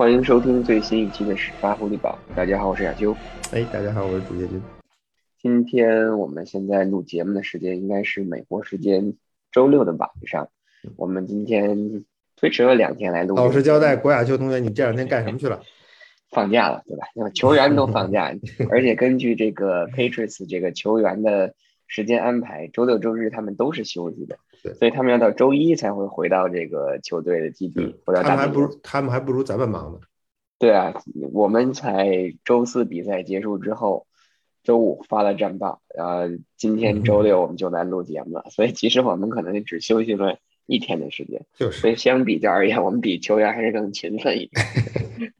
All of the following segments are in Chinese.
欢迎收听最新一期的始发狐狸堡。大家好，我是亚秋。哎，大家好，我是主页君。今天我们现在录节目的时间应该是美国时间周六的晚上。我们今天推迟了两天来录。老实交代，郭亚秋同学，你这两天干什么去了？放假了，对吧？因为球员都放假，而且根据这个 Patriots 这个球员的时间安排，周六周日他们都是休息的。所以他们要到周一才会回到这个球队的基地，回到他们还不如他们还不如咱们忙呢。对啊，我们才周四比赛结束之后，周五发了战报，然后今天周六我们就来录节目了。所以其实我们可能只休息了一天的时间，就是所以相比较而言，我们比球员还是更勤奋一点。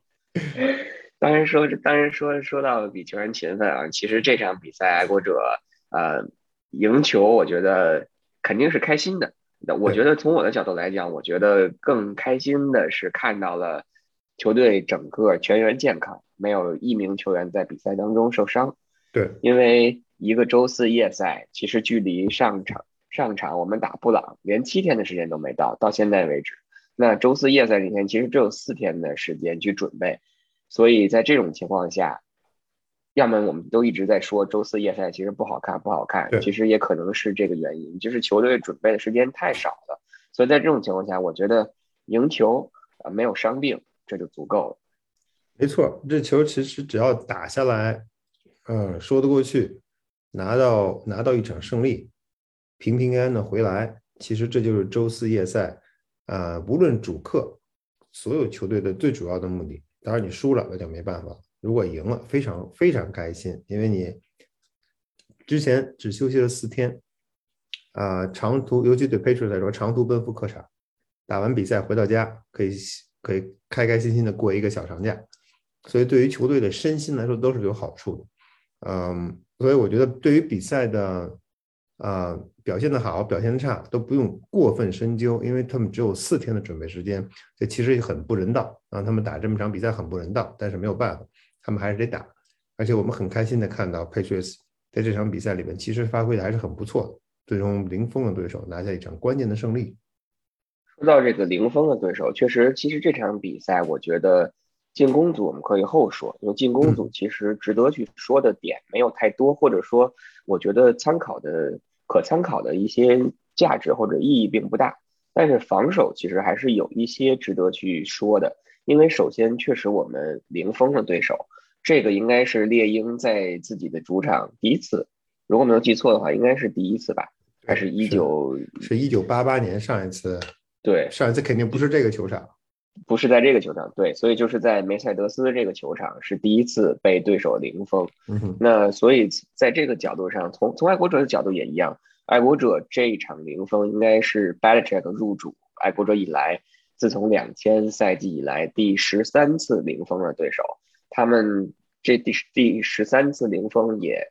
当然说，当然说说到比球员勤奋啊，其实这场比赛爱国者呃赢球，我觉得。肯定是开心的。那我觉得从我的角度来讲，我觉得更开心的是看到了球队整个全员健康，没有一名球员在比赛当中受伤。对，因为一个周四夜赛，其实距离上场上场我们打布朗连七天的时间都没到，到现在为止，那周四夜赛那天其实只有四天的时间去准备，所以在这种情况下。要么我们都一直在说周四夜赛其实不好看，不好看。其实也可能是这个原因，就是球队准备的时间太少了。所以在这种情况下，我觉得赢球啊没有伤病这就足够了。没错，这球其实只要打下来，嗯，说得过去，拿到拿到一场胜利，平平安安的回来，其实这就是周四夜赛啊，无论主客，所有球队的最主要的目的。当然你输了那就没办法。如果赢了，非常非常开心，因为你之前只休息了四天，啊，长途，尤其对 patriot 来说，长途奔赴客场，打完比赛回到家，可以可以开开心心的过一个小长假，所以对于球队的身心来说都是有好处的，嗯，所以我觉得对于比赛的。啊，表现的好，表现的差都不用过分深究，因为他们只有四天的准备时间，这其实也很不人道，让他们打这么场比赛很不人道，但是没有办法，他们还是得打。而且我们很开心的看到 Patriots 在这场比赛里面其实发挥的还是很不错的，最终零封的对手拿下一场关键的胜利。说到这个零封的对手，确实，其实这场比赛我觉得进攻组我们可以后说，因为进攻组其实值得去说的点没有太多，或者说我觉得参考的。可参考的一些价值或者意义并不大，但是防守其实还是有一些值得去说的。因为首先确实我们零封了对手，这个应该是猎鹰在自己的主场第一次，如果没有记错的话，应该是第一次吧？还是一九是一九八八年上一次？对，上一次肯定不是这个球场。不是在这个球场，对，所以就是在梅赛德斯这个球场是第一次被对手零封。那所以在这个角度上，从从爱国者的角度也一样，爱国者这一场零封应该是 Belichick 入主爱国者以来，自从两千赛季以来第十三次零封了对手。他们这第第十三次零封也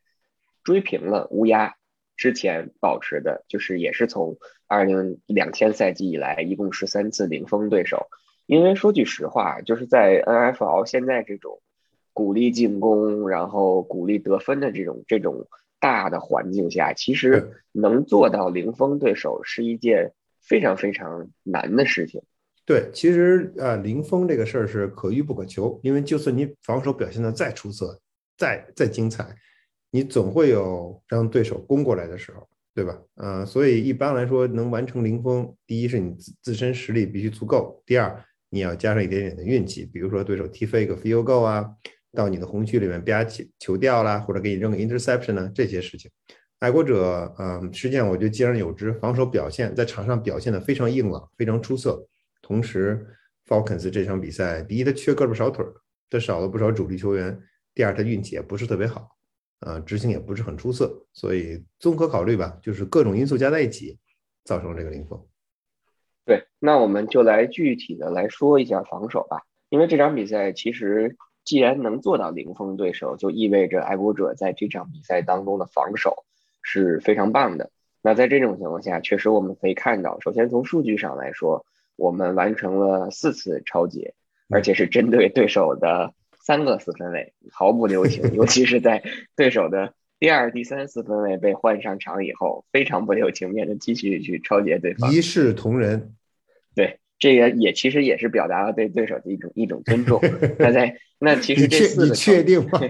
追平了乌鸦之前保持的，就是也是从二零两千赛季以来一共十三次零封对手。因为说句实话，就是在 NFL 现在这种鼓励进攻，然后鼓励得分的这种这种大的环境下，其实能做到零封对手是一件非常非常难的事情。对，其实呃，零封这个事儿是可遇不可求，因为就算你防守表现的再出色、再再精彩，你总会有让对手攻过来的时候，对吧？呃，所以一般来说，能完成零封，第一是你自自身实力必须足够，第二。你要加上一点点的运气，比如说对手踢飞一个 field goal 啊，到你的红区里面吧起球掉啦，或者给你扔个 interception 呢，这些事情。爱国者，嗯，实际上我觉得既然有之，防守表现在场上表现的非常硬朗，非常出色。同时，Falcons 这场比赛，第一他缺胳膊少腿儿，他少了不少主力球员；第二他运气也不是特别好，啊，执行也不是很出色。所以综合考虑吧，就是各种因素加在一起，造成了这个零封。对，那我们就来具体的来说一下防守吧。因为这场比赛其实既然能做到零封对手，就意味着爱国者在这场比赛当中的防守是非常棒的。那在这种情况下，确实我们可以看到，首先从数据上来说，我们完成了四次超节，而且是针对对手的三个四分卫，毫不留情。尤其是在对手的第二、第三四分卫被换上场以后，非常不留情面的继续去超节对方，一视同仁。对，这个也其实也是表达了对对手的一种一种尊重。那在 那其实这四个，你确定吗？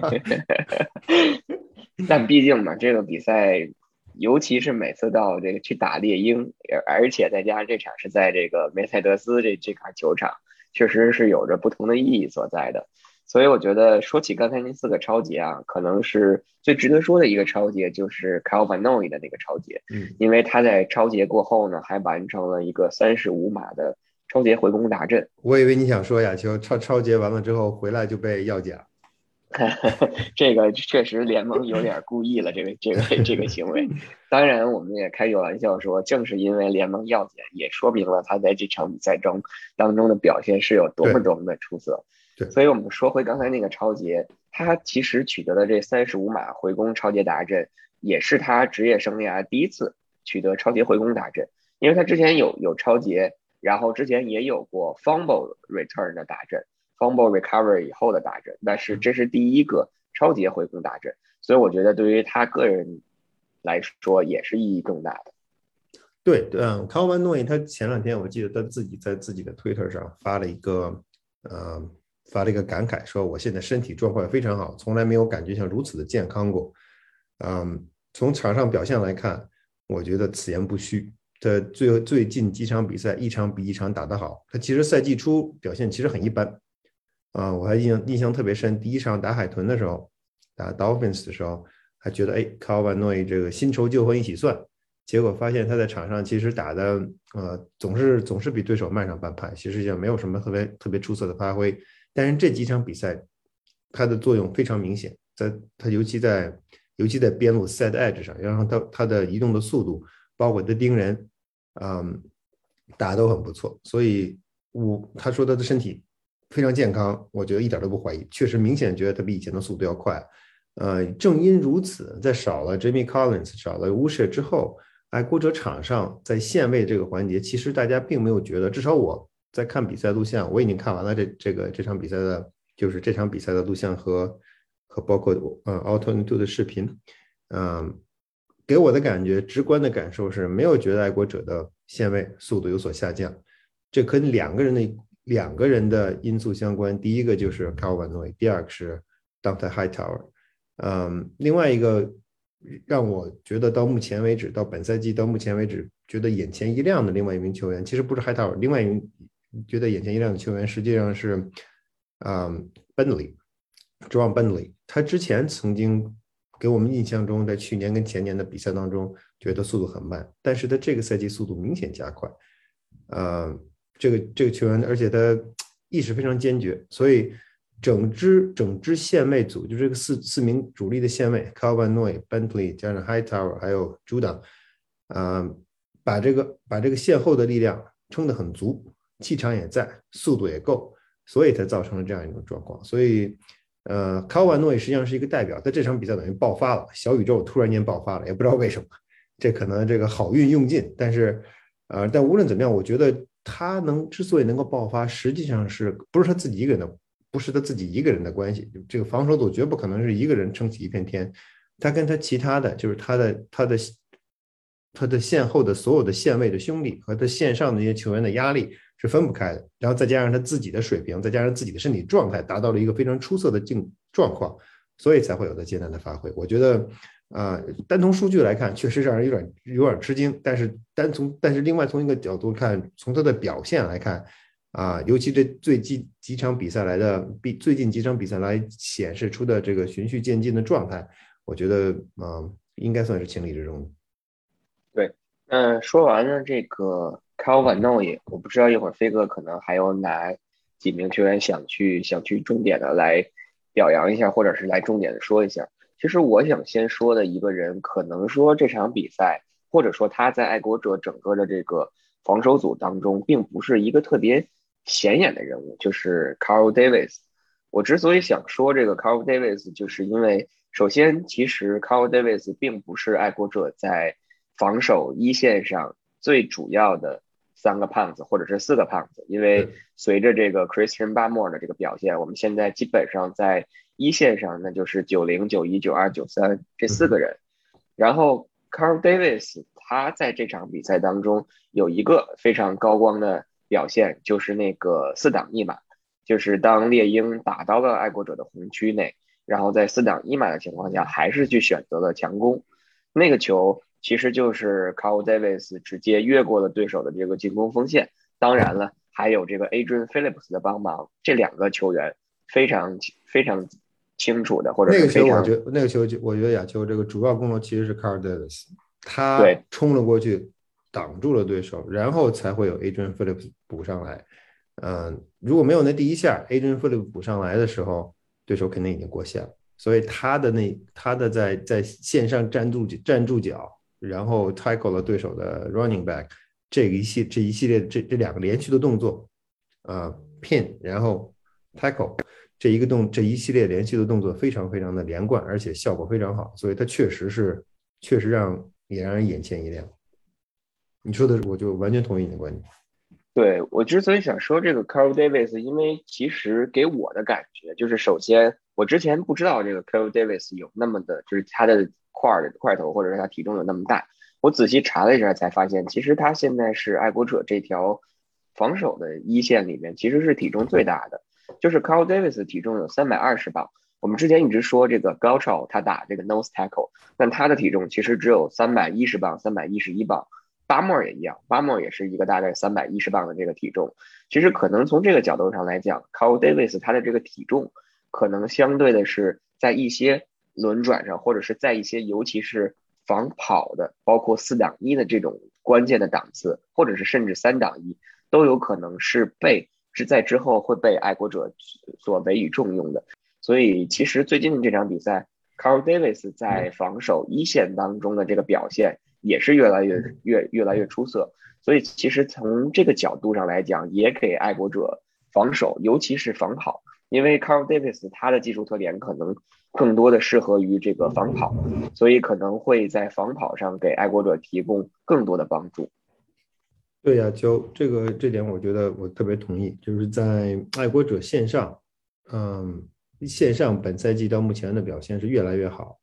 但毕竟嘛，这个比赛，尤其是每次到这个去打猎鹰，而且再加上这场是在这个梅赛德斯这这块球场，确实是有着不同的意义所在的。所以我觉得说起刚才那四个超节啊，可能是最值得说的一个超节，就是卡 a l v a n o 的那个超节，嗯，因为他在超节过后呢，还完成了一个三十五码的超节回攻大阵。我以为你想说亚秋超超节完了之后回来就被药检。这个确实联盟有点故意了，这个这个这个行为。当然，我们也开句玩笑说，正是因为联盟要检，也说明了他在这场比赛中当中的表现是有多么多么的出色。对，所以我们说回刚才那个超杰，他其实取得了这三十五码回攻超杰达阵，也是他职业生涯第一次取得超杰回攻达阵，因为他之前有有超杰，然后之前也有过 fumble return 的达阵。Fumble recovery 以后的大阵，但是这是第一个超级回攻大阵，所以我觉得对于他个人来说也是意义更大的。对，嗯 c a l v i n o y 他前两天我记得他自己在自己的 Twitter 上发了一个，呃，发了一个感慨，说我现在身体状况非常好，从来没有感觉像如此的健康过。嗯，从场上表现来看，我觉得此言不虚。他最最近几场比赛一场比一场打得好，他其实赛季初表现其实很一般。啊，我还印印象特别深，第一场打海豚的时候，打 Dolphins 的时候，还觉得哎 c a l v i n o y 这个新仇旧恨一起算，结果发现他在场上其实打的呃总是总是比对手慢上半拍，其实也没有什么特别特别出色的发挥。但是这几场比赛，他的作用非常明显，在他尤其在尤其在边路 set edge 上，然后他他的移动的速度，包括他盯人，嗯，打都很不错。所以，我他说他的身体。非常健康，我觉得一点都不怀疑，确实明显觉得他比以前的速度要快。呃，正因如此，在少了 Jimmy Collins、少了乌舍之后，爱国者场上在线位这个环节，其实大家并没有觉得，至少我在看比赛录像，我已经看完了这这个这场比赛的，就是这场比赛的录像和和包括呃 Auto 的视频，嗯，给我的感觉，直观的感受是没有觉得爱国者的线位速度有所下降，这跟两个人的。两个人的因素相关，第一个就是 Calvin o y 第二个是 Dante Hightower。嗯，另外一个让我觉得到目前为止，到本赛季到目前为止觉得眼前一亮的另外一名球员，其实不是 Hightower，另外一名觉得眼前一亮的球员实际上是嗯 Bentley，John Benley。他之前曾经给我们印象中，在去年跟前年的比赛当中，觉得速度很慢，但是他这个赛季速度明显加快。嗯。这个这个球员，而且他意识非常坚决，所以整支整支线位组就这个四四名主力的线位 c a l v i n Noy、Bentley 加上 Hightower 还有 Judah，啊，把这个把这个线后的力量撑得很足，气场也在，速度也够，所以才造成了这样一种状况。所以，呃 c a l v i n Noy 实际上是一个代表，在这场比赛等于爆发了，小宇宙突然间爆发了，也不知道为什么，这可能这个好运用尽，但是，呃，但无论怎么样，我觉得。他能之所以能够爆发，实际上是不是他自己一个人的，不是他自己一个人的关系。这个防守组绝不可能是一个人撑起一片天，他跟他其他的就是他的他的他的线后的所有的线位的兄弟和他线上的那些球员的压力是分不开的。然后再加上他自己的水平，再加上自己的身体状态，达到了一个非常出色的境状况，所以才会有他艰难的发挥。我觉得。啊，单从数据来看，确实让人有点有点吃惊。但是单从但是另外从一个角度看，从他的表现来看，啊，尤其这最近几场比赛来的比最近几场比赛来显示出的这个循序渐进的状态，我觉得啊，应该算是情理之中。对，嗯，说完了这个 Calvin Noy，我不知道一会儿飞哥可能还有哪几名球员想去想去重点的来表扬一下，或者是来重点的说一下。其实我想先说的一个人，可能说这场比赛，或者说他在爱国者整个的这个防守组当中，并不是一个特别显眼的人物，就是 Carl Davis。我之所以想说这个 Carl Davis，就是因为首先，其实 Carl Davis 并不是爱国者在防守一线上最主要的三个胖子，或者是四个胖子，因为随着这个 Christian Barmore 的这个表现，我们现在基本上在。一线上那就是九零九一九二九三这四个人，然后 Carl Davis 他在这场比赛当中有一个非常高光的表现，就是那个四档一码，就是当猎鹰打到了爱国者的红区内，然后在四档一码的情况下，还是去选择了强攻。那个球其实就是 Carl Davis 直接越过了对手的这个进攻锋线。当然了，还有这个 Adrian Phillips 的帮忙，这两个球员非常非常清楚的，或者那个球，我觉得那个球，我觉得亚秋这个主要功劳其实是 Carl Davis，他冲了过去。挡住了对手，然后才会有 Adrian Phillips 补上来。嗯，如果没有那第一下，Adrian Phillips 补上来的时候，对手肯定已经过线了。所以他的那他的在在线上站住站住脚，然后 tackle 了对手的 running back，这一系这一系列这这两个连续的动作，啊，pin，然后 tackle 这一个动这一系列连续的动作非常非常的连贯，而且效果非常好。所以他确实是确实让也让人眼前一亮。你说的，我就完全同意你的观点。对我之所以想说这个 Carl Davis，因为其实给我的感觉就是，首先我之前不知道这个 Carl Davis 有那么的，就是他的块的块头，或者是他体重有那么大。我仔细查了一下，才发现其实他现在是爱国者这条防守的一线里面，其实是体重最大的。就是 Carl Davis 体重有三百二十磅。我们之前一直说这个 Gaucho 他打这个 nose tackle，但他的体重其实只有三百一十磅，三百一十一磅。巴莫也一样，巴莫也是一个大概三百一十磅的这个体重。其实可能从这个角度上来讲，Carl Davis 他的这个体重可能相对的是在一些轮转上，或者是在一些尤其是防跑的，包括四档一的这种关键的档次，或者是甚至三档一，都有可能是被是在之后会被爱国者所委以重用的。所以其实最近的这场比赛，Carl Davis 在防守一线当中的这个表现。也是越来越越越来越出色，所以其实从这个角度上来讲，也给爱国者防守，尤其是防跑，因为 Carl Davis 他的技术特点可能更多的适合于这个防跑，所以可能会在防跑上给爱国者提供更多的帮助。对呀，就这个这点，我觉得我特别同意，就是在爱国者线上，嗯，线上本赛季到目前的表现是越来越好，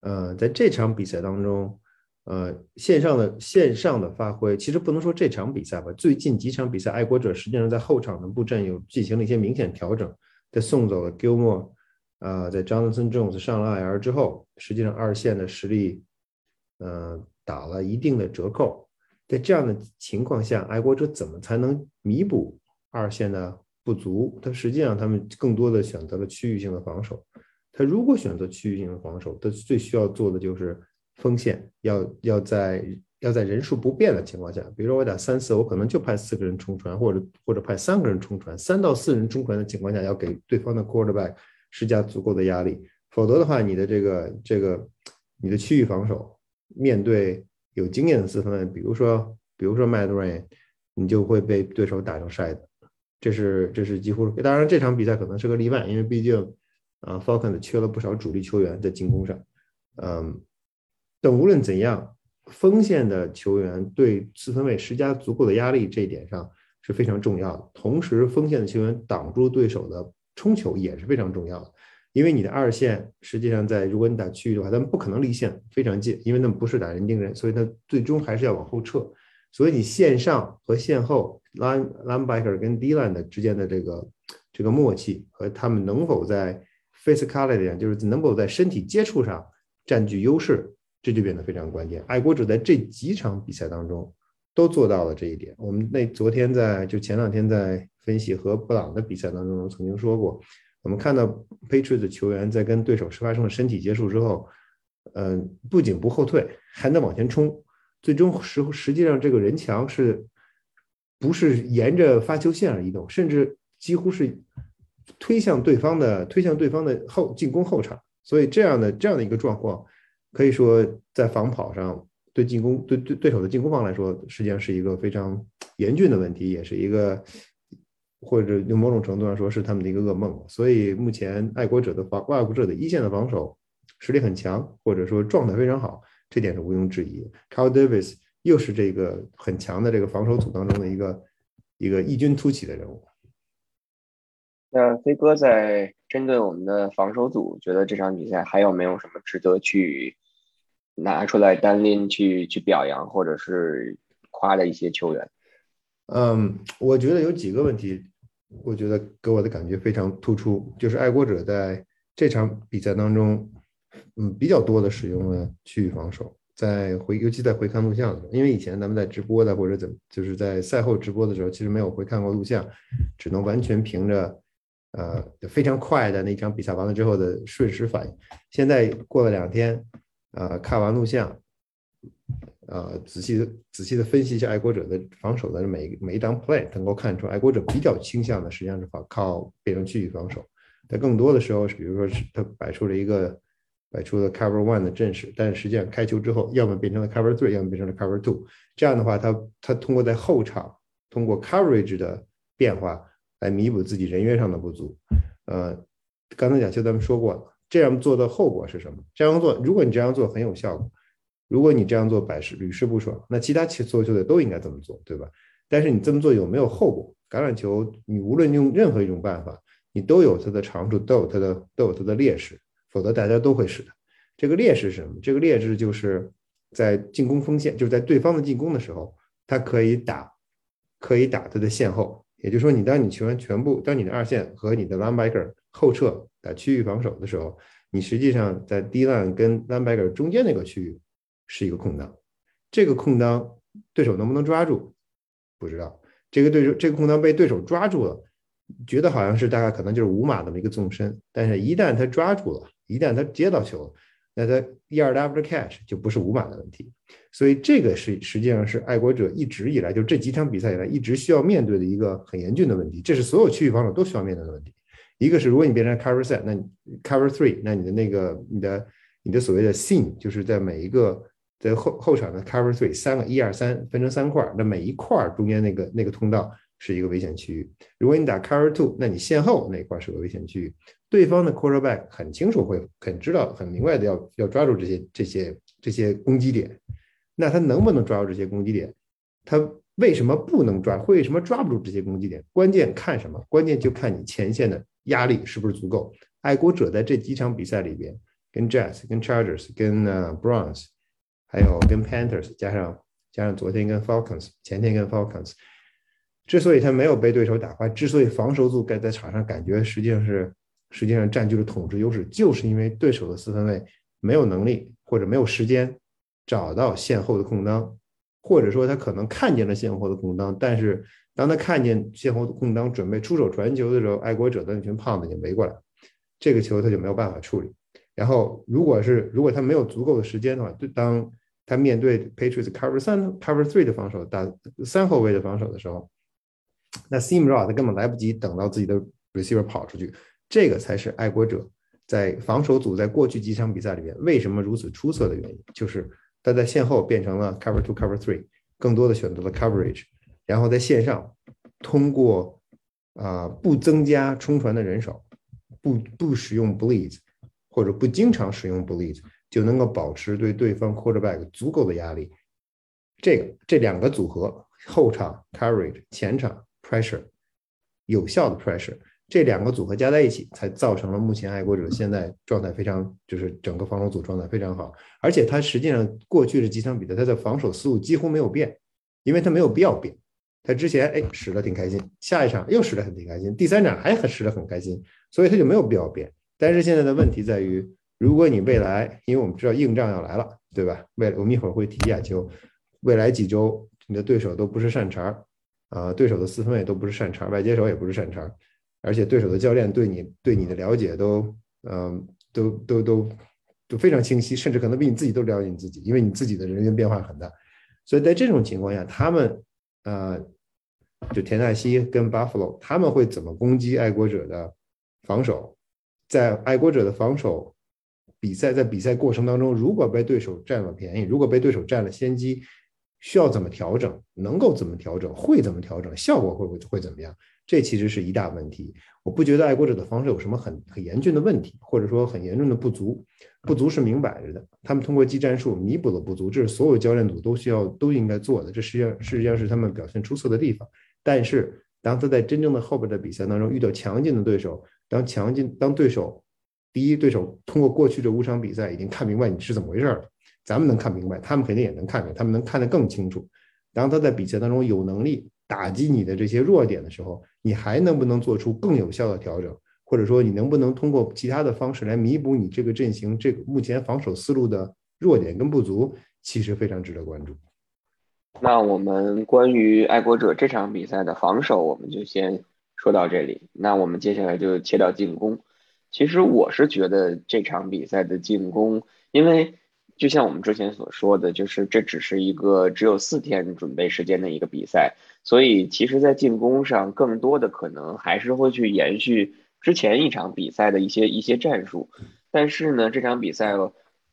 呃，在这场比赛当中。呃，线上的线上的发挥，其实不能说这场比赛吧。最近几场比赛，爱国者实际上在后场的布阵有进行了一些明显调整。在送走了 Gilmore，啊，在 Jonathan Jones 上了 IR 之后，实际上二线的实力，呃，打了一定的折扣。在这样的情况下，爱国者怎么才能弥补二线的不足？他实际上他们更多的选择了区域性的防守。他如果选择区域性的防守，他最需要做的就是。锋线要要在要在人数不变的情况下，比如说我打三四，我可能就派四个人冲传，或者或者派三个人冲传，三到四人冲传的情况下，要给对方的 quarterback 施加足够的压力，否则的话，你的这个这个你的区域防守面对有经验的四分，比如说比如说 Matt Ryan，你就会被对手打成筛子，这是这是几乎当然这场比赛可能是个例外，因为毕竟啊 Falcons 缺了不少主力球员在进攻上，嗯。但无论怎样，锋线的球员对四分卫施加足够的压力，这一点上是非常重要的。同时，锋线的球员挡住对手的冲球也是非常重要的。因为你的二线实际上在如果你打区域的话，他们不可能离线非常近，因为他们不是打人盯人，所以他最终还是要往后撤。所以你线上和线后 line linebacker 跟 D line 的之间的这个这个默契和他们能否在 physicality 上，就是能否在身体接触上占据优势。这就变得非常关键。爱国者在这几场比赛当中都做到了这一点。我们那昨天在就前两天在分析和布朗的比赛当中曾经说过，我们看到 Patriots 球员在跟对手发生了身体接触之后，嗯，不仅不后退，还能往前冲。最终实实际上这个人墙是不是沿着发球线而移动，甚至几乎是推向对方的推向对方的后进攻后场。所以这样的这样的一个状况。可以说，在防跑上，对进攻对对对手的进攻方来说，实际上是一个非常严峻的问题，也是一个或者用某种程度上说是他们的一个噩梦。所以，目前爱国者的防爱国者的一线的防守实力很强，或者说状态非常好，这点是毋庸置疑。Carl Davis 又是这个很强的这个防守组当中的一个一个异军突起的人物。那飞哥在针对我们的防守组，觉得这场比赛还有没有什么值得去拿出来单拎去去表扬或者是夸的一些球员？嗯，我觉得有几个问题，我觉得给我的感觉非常突出，就是爱国者在这场比赛当中，嗯，比较多的使用了区域防守，在回尤其在回看录像的时候，因为以前咱们在直播的或者怎么，就是在赛后直播的时候，其实没有回看过录像，只能完全凭着呃非常快的那场比赛完了之后的瞬时反应。现在过了两天，呃，看完录像。呃，仔细的仔细的分析一下爱国者的防守的每每一张 play，能够看出爱国者比较倾向的实际上是靠靠变成区域防守。但更多的时候是，比如说是他摆出了一个摆出了 cover one 的阵势，但是实际上开球之后，要么变成了 cover three，要么变成了 cover two。这样的话，他他通过在后场通过 coverage 的变化来弥补自己人员上的不足。呃，刚才讲就咱们说过了，这样做的后果是什么？这样做，如果你这样做很有效果。如果你这样做百试屡试不爽，那其他所有球队都应该这么做，对吧？但是你这么做有没有后果？橄榄球，你无论用任何一种办法，你都有它的长处，都有它的都有它的劣势，否则大家都会使的。这个劣势是什么？这个劣势就是在进攻锋线，就是在对方的进攻的时候，他可以打，可以打他的线后。也就是说，你当你球员全部，当你的二线和你的 linebacker 后撤打区域防守的时候，你实际上在 D line 跟 linebacker 中间那个区域。是一个空档，这个空档对手能不能抓住？不知道。这个对手这个空档被对手抓住了，觉得好像是大概可能就是五码这么一个纵深，但是一旦他抓住了，一旦他接到球，那他一二 W catch 就不是五码的问题。所以这个是实际上是爱国者一直以来就这几场比赛以来一直需要面对的一个很严峻的问题，这是所有区域防守都需要面对的问题。一个是如果你变成 cover set，那 cover three，那你的那个你的你的所谓的 seam 就是在每一个在后后场的 cover three 三个一二三分成三块，那每一块中间那个那个通道是一个危险区域。如果你打 cover two，那你线后那块是个危险区域。对方的 quarterback 很清楚会很知道很明白的要要抓住这些这些这些攻击点。那他能不能抓住这些攻击点？他为什么不能抓？为什么抓不住这些攻击点？关键看什么？关键就看你前线的压力是不是足够。爱国者在这几场比赛里边，跟 Jets、跟 Chargers、跟呃 Browns。还有跟 Panthers 加上加上昨天跟 Falcons 前天跟 Falcons，之所以他没有被对手打坏，之所以防守组该在场上感觉实际上是实际上占据了统治优势，就是因为对手的四分卫没有能力或者没有时间找到线后的空当，或者说他可能看见了线后的空当，但是当他看见线后的空当准备出手传球的时候，爱国者的那群胖子已经围过来，这个球他就没有办法处理。然后如果是如果他没有足够的时间的话，就当他面对 Patriots cover 三 cover three 的防守，打三后卫的防守的时候，那 seam r o u 他根本来不及等到自己的 receiver 跑出去。这个才是爱国者在防守组在过去几场比赛里面为什么如此出色的原因，就是他在线后变成了 cover two cover three，更多的选择了 coverage，然后在线上通过啊不增加冲传的人手，不不使用 bleeds，或者不经常使用 bleeds。就能够保持对对方 quarterback 足够的压力。这个这两个组合，后场 coverage，前场 pressure，有效的 pressure，这两个组合加在一起，才造成了目前爱国者现在状态非常，就是整个防守组状态非常好。而且他实际上过去的几场比赛，他的防守思路几乎没有变，因为他没有必要变。他之前哎使得挺开心，下一场又使得很挺开心，第三场还很使得很开心，所以他就没有必要变。但是现在的问题在于。如果你未来，因为我们知道硬仗要来了，对吧？未来我们一会儿会提亚球，未来几周你的对手都不是善茬儿啊，对手的四分卫都不是善茬，外接手也不是善茬，而且对手的教练对你对你的了解都嗯都都都都非常清晰，甚至可能比你自己都了解你自己，因为你自己的人员变化很大，所以在这种情况下，他们呃就田纳西跟 Buffalo 他们会怎么攻击爱国者的防守？在爱国者的防守。比赛在比赛过程当中，如果被对手占了便宜，如果被对手占了先机，需要怎么调整？能够怎么调整？会怎么调整？效果会会会怎么样？这其实是一大问题。我不觉得爱国者的防守有什么很很严峻的问题，或者说很严重的不足。不足是明摆着的，他们通过技战术弥补了不足，这是所有教练组都需要都应该做的。这实际上实际上是他们表现出色的地方。但是当他在真正的后边的比赛当中遇到强劲的对手，当强劲当对手。第一，对手通过过去这五场比赛已经看明白你是怎么回事了。咱们能看明白，他们肯定也能看明白，他们能看得更清楚。当他在比赛当中有能力打击你的这些弱点的时候，你还能不能做出更有效的调整？或者说，你能不能通过其他的方式来弥补你这个阵型这个目前防守思路的弱点跟不足？其实非常值得关注。那我们关于爱国者这场比赛的防守，我们就先说到这里。那我们接下来就切到进攻。其实我是觉得这场比赛的进攻，因为就像我们之前所说的，就是这只是一个只有四天准备时间的一个比赛，所以其实，在进攻上更多的可能还是会去延续。之前一场比赛的一些一些战术，但是呢，这场比赛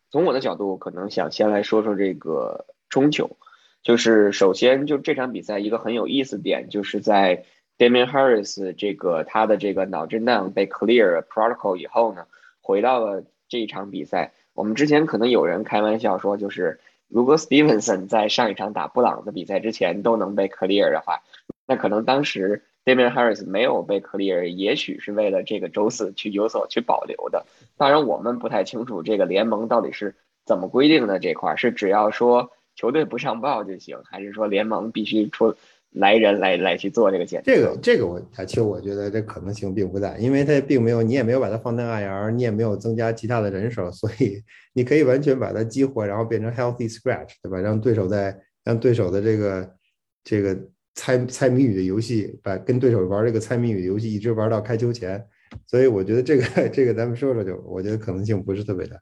从我的角度，可能想先来说说这个冲球。就是首先，就这场比赛一个很有意思点，就是在 Damian Harris 这个他的这个脑震荡被 clear protocol 以后呢，回到了这一场比赛。我们之前可能有人开玩笑说，就是如果 Stevenson 在上一场打布朗的比赛之前都能被 clear 的话，那可能当时。Damian Harris 没有被 clear，也许是为了这个周四去有所去保留的。当然，我们不太清楚这个联盟到底是怎么规定的这块，是只要说球队不上报就行，还是说联盟必须出来人来来去做这个检测？这个这个我其实我觉得这可能性并不大，因为他并没有，你也没有把它放在 IR，你也没有增加其他的人手，所以你可以完全把它激活，然后变成 healthy scratch，对吧？让对手在让对手的这个这个。猜猜谜语的游戏，把跟对手玩这个猜谜语游戏，一直玩到开球前，所以我觉得这个这个咱们说说就，我觉得可能性不是特别大。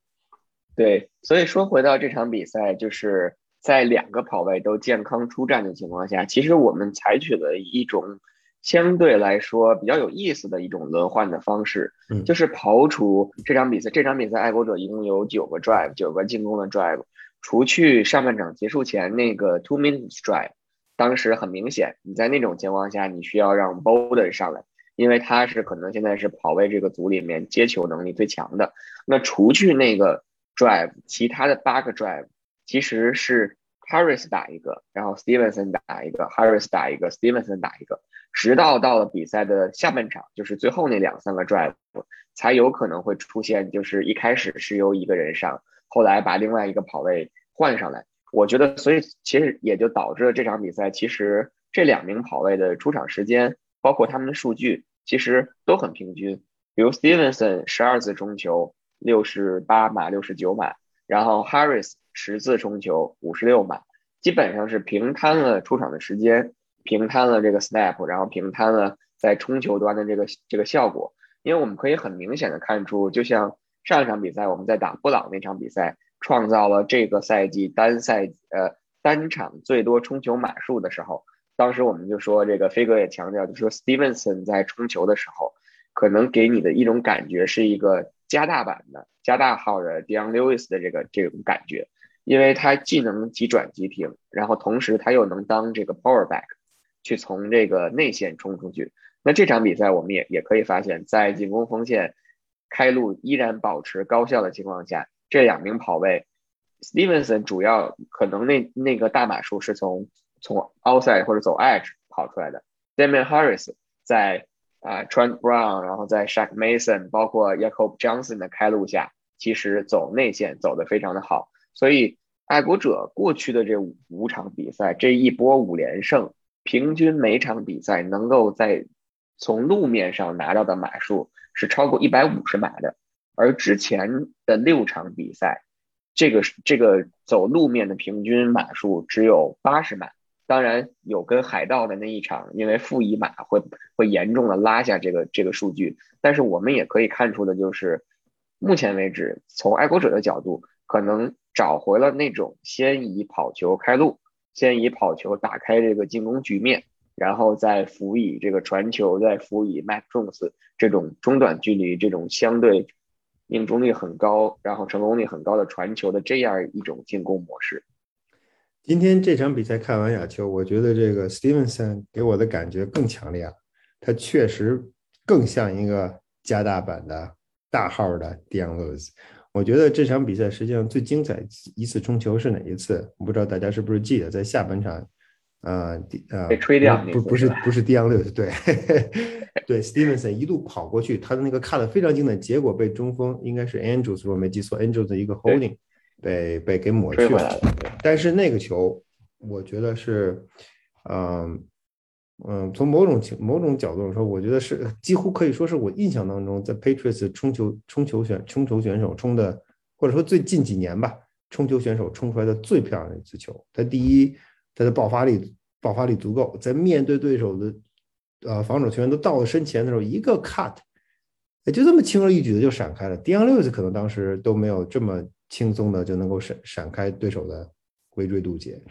对，所以说回到这场比赛，就是在两个跑位都健康出战的情况下，其实我们采取了一种相对来说比较有意思的一种轮换的方式，就是刨除这场比赛，这场比赛爱国者一共有九个 drive，九个进攻的 drive，除去上半场结束前那个 two minutes drive。当时很明显，你在那种情况下，你需要让 Bolden 上来，因为他是可能现在是跑位这个组里面接球能力最强的。那除去那个 drive，其他的八个 drive 其实是 Harris 打一个，然后 Stevenson 打一个，Harris 打一个，Stevenson 打一个，直到到了比赛的下半场，就是最后那两三个 drive 才有可能会出现，就是一开始是由一个人上，后来把另外一个跑位换上来。我觉得，所以其实也就导致了这场比赛，其实这两名跑位的出场时间，包括他们的数据，其实都很平均。比如 Stevenson 十二次中球，六十八码、六十九码，然后 Harris 十次冲球，五十六码，基本上是平摊了出场的时间，平摊了这个 snap，然后平摊了在冲球端的这个这个效果。因为我们可以很明显的看出，就像上一场比赛我们在打布朗那场比赛。创造了这个赛季单赛呃单场最多冲球码数的时候，当时我们就说这个飞哥也强调，就说 Stevenson 在冲球的时候，可能给你的一种感觉是一个加大版的加大号的 Dion Lewis 的这个这种感觉，因为他既能急转急停，然后同时他又能当这个 power back 去从这个内线冲出去。那这场比赛我们也也可以发现，在进攻锋线开路依然保持高效的情况下。这两名跑位，Stevenson 主要可能那那个大码数是从从 outside 或者走 edge 跑出来的。Damian Harris 在啊 Trent Brown，然后在 Shaq Mason，包括 Jacob Johnson 的开路下，其实走内线走的非常的好。所以爱国者过去的这五五场比赛，这一波五连胜，平均每场比赛能够在从路面上拿到的码数是超过一百五十码的。而之前的六场比赛，这个这个走路面的平均码数只有八十码。当然有跟海盗的那一场，因为负一码会会严重的拉下这个这个数据。但是我们也可以看出的就是，目前为止，从爱国者的角度，可能找回了那种先以跑球开路，先以跑球打开这个进攻局面，然后再辅以这个传球，再辅以 Mac Jones 这种中短距离这种相对。命中率很高，然后成功率很高的传球的这样一种进攻模式。今天这场比赛看完亚球，我觉得这个 Stevenson 给我的感觉更强烈了。他确实更像一个加大版的大号的 Dion Lewis。我觉得这场比赛实际上最精彩一次冲球是哪一次？我不知道大家是不是记得，在下半场。啊，呃，被吹掉，不不是不是 Dion 对 对，Stevenson 一路跑过去，他的那个看的非常精彩，结果被中锋应该是 Andrews，如果没记错，Andrews 的一个 holding 被被给抹去了。但是那个球我觉得是，嗯嗯，从某种情某种角度上说，我觉得是几乎可以说是我印象当中在 Patriots 冲球冲球选冲球选手冲的，或者说最近几年吧，冲球选手冲出来的最漂亮的一次球。他第一，他的爆发力爆发力足够，在面对对手的呃防守球员都到了身前的时候，一个 cut，也就这么轻而易举的就闪开了。Dion Lewis 可能当时都没有这么轻松的就能够闪闪开对手的围追堵截。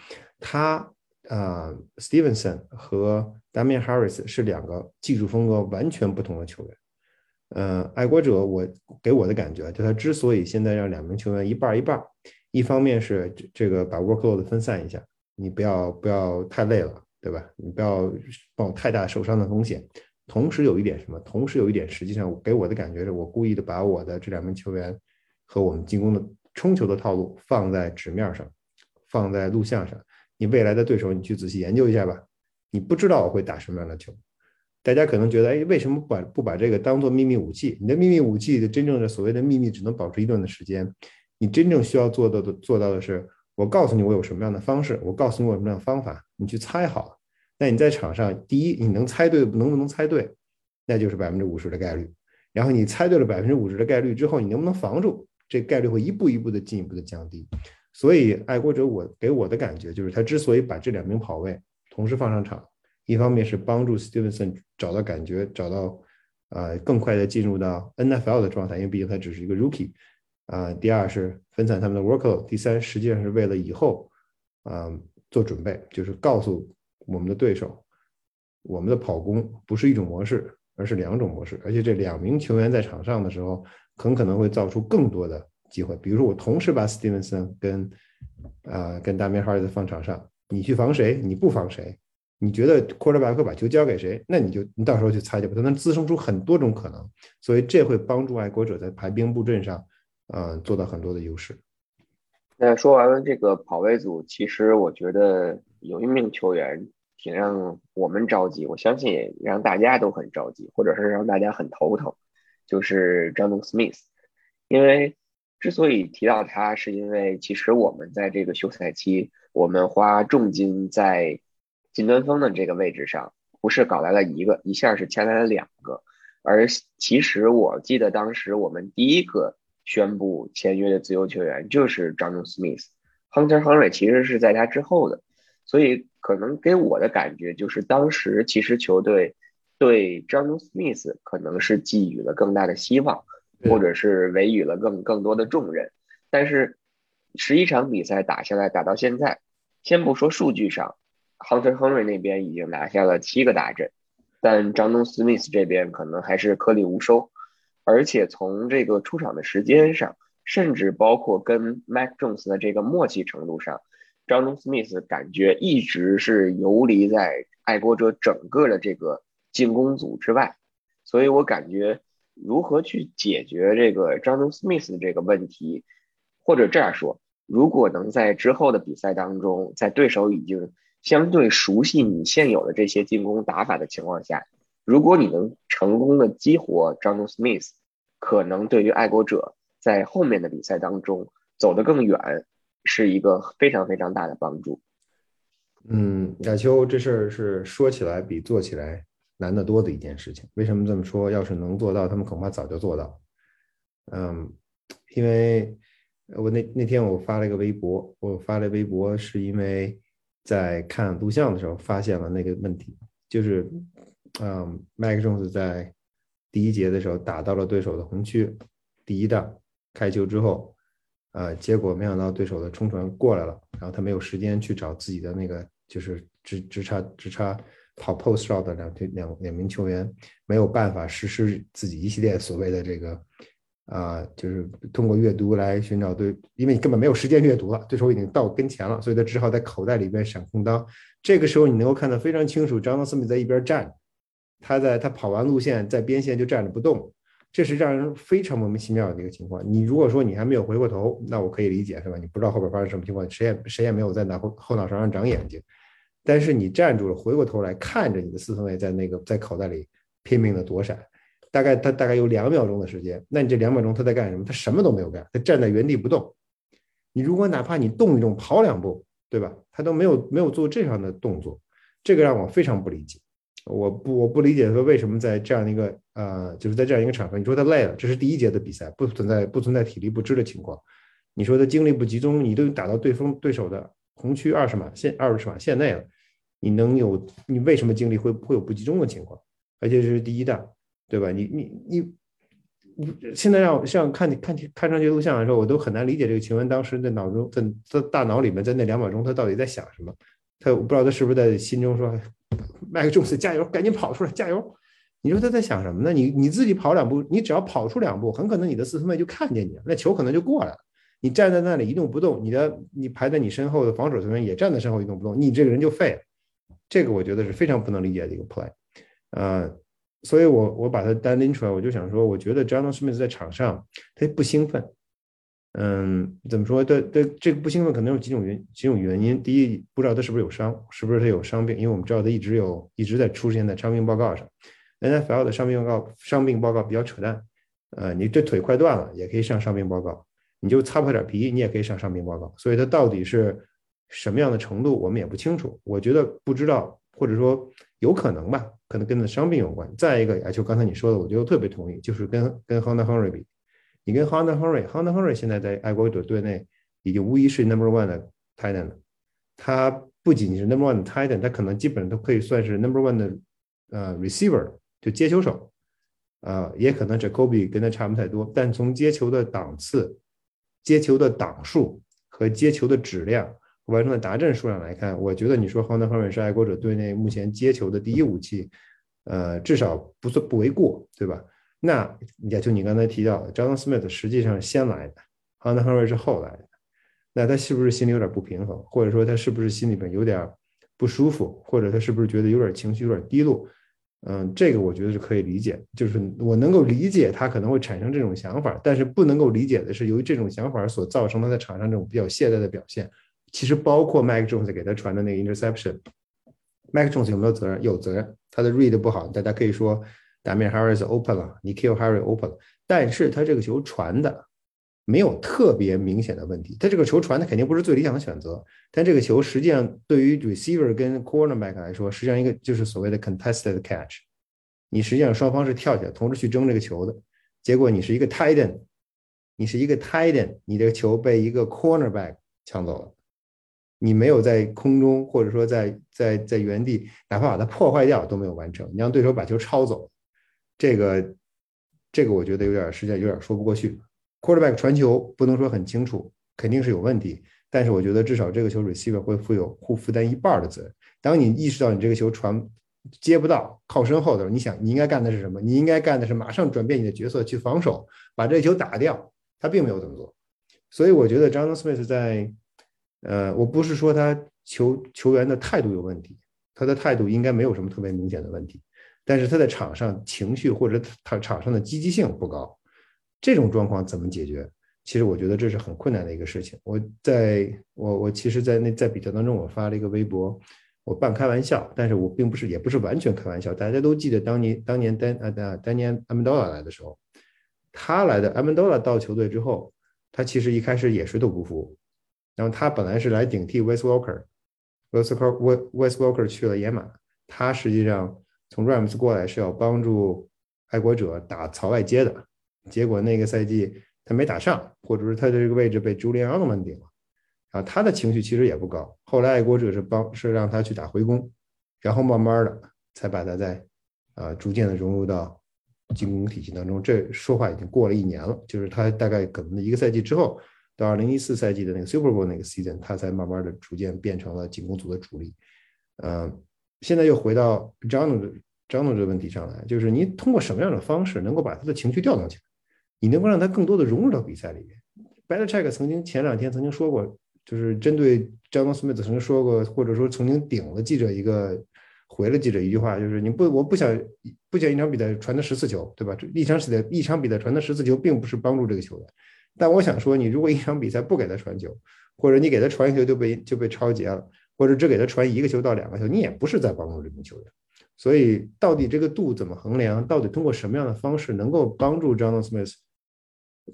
他啊，Stevenson 和 Damian Harris 是两个技术风格完全不同的球员。呃，爱国者我给我的感觉，就他之所以现在让两名球员一半一半，一方面是这个把 workload 分散一下，你不要不要太累了，对吧？你不要抱太大受伤的风险。同时有一点什么？同时有一点，实际上给我的感觉是我故意的把我的这两名球员和我们进攻的冲球的套路放在纸面上，放在录像上。你未来的对手，你去仔细研究一下吧。你不知道我会打什么样的球。大家可能觉得，哎，为什么不把不把这个当做秘密武器？你的秘密武器的真正的所谓的秘密，只能保持一段的时间。你真正需要做到的，做到的是，我告诉你我有什么样的方式，我告诉你我什么样的方法，你去猜好了。那你在场上，第一，你能猜对，能不能猜对，那就是百分之五十的概率。然后你猜对了百分之五十的概率之后，你能不能防住？这概率会一步一步的进一步的降低。所以，爱国者我给我的感觉就是，他之所以把这两名跑位同时放上场，一方面是帮助 Stevenson 找到感觉，找到啊更快的进入到 NFL 的状态，因为毕竟他只是一个 Rookie 啊。第二是分散他们的 workload，第三实际上是为了以后啊做准备，就是告诉我们的对手，我们的跑攻不是一种模式，而是两种模式，而且这两名球员在场上的时候，很可能会造出更多的。机会，比如说我同时把 Stevenson 跟啊跟大面哈的放场上，你去防谁？你不防谁？你觉得 Quarterback 把球交给谁？那你就你到时候去猜去吧，它能滋生出很多种可能，所以这会帮助爱国者在排兵布阵上呃做到很多的优势。那说完了这个跑位组，其实我觉得有一名球员挺让我们着急，我相信也让大家都很着急，或者是让大家很头疼，就是张东 Smith，因为。之所以提到他，是因为其实我们在这个休赛期，我们花重金在近端锋的这个位置上，不是搞来了一个，一下是签来了两个。而其实我记得当时我们第一个宣布签约的自由球员就是张东 Smith，Hunter Henry 其实是在他之后的，所以可能给我的感觉就是当时其实球队对张东 Smith 可能是寄予了更大的希望。或者是委予了更更多的重任，但是十一场比赛打下来，打到现在，先不说数据上，Hunter Henry 那边已经拿下了七个大阵，但张东 Smith 这边可能还是颗粒无收，而且从这个出场的时间上，甚至包括跟 Mac Jones 的这个默契程度上，张东 Smith 感觉一直是游离在爱国者整个的这个进攻组之外，所以我感觉。如何去解决这个 John Smith 的这个问题？或者这样说，如果能在之后的比赛当中，在对手已经相对熟悉你现有的这些进攻打法的情况下，如果你能成功的激活 John Smith，可能对于爱国者在后面的比赛当中走得更远，是一个非常非常大的帮助。嗯，亚秋，这事儿是说起来比做起来。难得多的一件事情，为什么这么说？要是能做到，他们恐怕早就做到。嗯，因为我那那天我发了一个微博，我发了微博是因为在看录像的时候发现了那个问题，就是嗯，麦克琼斯在第一节的时候打到了对手的红区，第一档开球之后，呃，结果没想到对手的冲传过来了，然后他没有时间去找自己的那个就是直直插直插。跑 post route 的两队两两名球员没有办法实施自己一系列所谓的这个啊，就是通过阅读来寻找对，因为你根本没有时间阅读了，对手已经到跟前了，所以他只好在口袋里边闪空当。这个时候你能够看得非常清楚，张东斯密在一边站着，他在他跑完路线在边线就站着不动，这是让人非常莫名其妙的一个情况。你如果说你还没有回过头，那我可以理解是吧？你不知道后边发生什么情况，谁也谁也没有在脑后后脑勺上长眼睛。但是你站住了，回过头来看着你的四分卫在那个在口袋里拼命的躲闪，大概他大概有两秒钟的时间。那你这两秒钟他在干什么？他什么都没有干，他站在原地不动。你如果哪怕你动一动，跑两步，对吧？他都没有没有做这样的动作，这个让我非常不理解。我不我不理解说为什么在这样一个呃，就是在这样一个场合，你说他累了，这是第一节的比赛，不存在不存在体力不支的情况。你说他精力不集中，你都打到对方对手的红区二十码线二十码线内了，你能有你为什么精力会会有不集中的情况？而且这是第一弹，对吧？你你你现在让我像看看看上去录像的时候，我都很难理解这个球员当时在脑中在在大脑里面在那两秒钟他到底在想什么？他我不知道他是不是在心中说。麦克琼斯加油，赶紧跑出来，加油！你说他在想什么呢？你你自己跑两步，你只要跑出两步，很可能你的四分卫就看见你了，那球可能就过来了。你站在那里一动不动，你的你排在你身后的防守球员也站在身后一动不动，你这个人就废了。这个我觉得是非常不能理解的一个 play，啊，所以我我把它单拎出来，我就想说，我觉得 j o h n Smith 在场上他不兴奋。嗯，怎么说？的的这个不兴奋可能有几种原几种原因。第一，不知道他是不是有伤，是不是他有伤病？因为我们知道他一直有一直在出现在伤病报告上。NFL 的伤病报告伤病报告比较扯淡。呃，你这腿快断了也可以上伤病报告，你就擦破点皮你也可以上伤病报告。所以他到底是什么样的程度，我们也不清楚。我觉得不知道，或者说有可能吧，可能跟他伤病有关。再一个，啊，就刚才你说的，我觉得特别同意，就是跟跟 Hunter Henry 比。你跟 Hunter Henry，Hunter Henry 现在在爱国者队内已经无疑是 Number One 的 Titan 了。他不仅仅是 Number One 的 Titan，他可能基本上都可以算是 Number One 的呃 Receiver，就接球手。啊，也可能 Jacoby 跟他差不太多，但从接球的档次、接球的档数和接球的质量、完成的达阵数量来看，我觉得你说 Hunter Henry 是爱国者队内目前接球的第一武器，呃，至少不算不为过，对吧？那也就你刚才提到的，John Smith 实际上先来的，Hunter Henry 是后来的。那他是不是心里有点不平衡，或者说他是不是心里边有点不舒服，或者他是不是觉得有点情绪有点低落？嗯，这个我觉得是可以理解，就是我能够理解他可能会产生这种想法，但是不能够理解的是，由于这种想法所造成他在场上这种比较懈怠的表现，其实包括 Mike Jones 给他传的那个 interception，Mike Jones 有没有责任？有责任，他的 read 不好，大家可以说。打面 Harris open 了，你 kill Harry open 了，但是他这个球传的没有特别明显的问题。他这个球传的肯定不是最理想的选择，但这个球实际上对于 receiver 跟 cornerback 来说，实际上一个就是所谓的 contested catch。你实际上双方是跳起来同时去争这个球的，结果你是一个 t i t a n 你是一个 t i t a n 你这个球被一个 cornerback 抢走了，你没有在空中或者说在在在原地，哪怕把它破坏掉都没有完成，你让对手把球抄走。这个，这个我觉得有点实际上有点说不过去。Quarterback 传球不能说很清楚，肯定是有问题。但是我觉得至少这个球 Receiver 会负有负负担一半的责任。当你意识到你这个球传接不到，靠身后的时候，你想你应该干的是什么？你应该干的是马上转变你的角色去防守，把这球打掉。他并没有这么做。所以我觉得 John Smith 在，呃，我不是说他球球员的态度有问题，他的态度应该没有什么特别明显的问题。但是他在场上情绪或者他场上的积极性不高，这种状况怎么解决？其实我觉得这是很困难的一个事情。我在我我其实，在那在比赛当中，我发了一个微博，我半开玩笑，但是我并不是也不是完全开玩笑。大家都记得当年当年丹啊丹当年阿曼多拉来的时候，他来的阿曼多拉到球队之后，他其实一开始也水土不服，然后他本来是来顶替 Wes Walker，Wes Walker Wes Walker 去了野马，他实际上。从 Rams 过来是要帮助爱国者打槽外接的，结果那个赛季他没打上，或者是他的这个位置被 Julian Edelman 顶了，啊，他的情绪其实也不高。后来爱国者是帮是让他去打回攻，然后慢慢的才把他在啊逐渐的融入到进攻体系当中。这说话已经过了一年了，就是他大概可能一个赛季之后，到二零一四赛季的那个 Super Bowl 那个 season，他才慢慢的逐渐变成了进攻组的主力，嗯。现在又回到张总的张总这个问题上来，就是你通过什么样的方式能够把他的情绪调动起来？你能够让他更多的融入到比赛里面？Belichick 曾经前两天曾经说过，就是针对张东斯密曾经说过，或者说曾经顶了记者一个，回了记者一句话，就是你不我不想不想一场比赛传的十四球，对吧？这一场比赛一场比赛传的十四球，并不是帮助这个球员。但我想说，你如果一场比赛不给他传球，或者你给他传球就被就被超截了。或者只给他传一个球到两个球，你也不是在帮助这名球员。所以，到底这个度怎么衡量？到底通过什么样的方式能够帮助 John Smith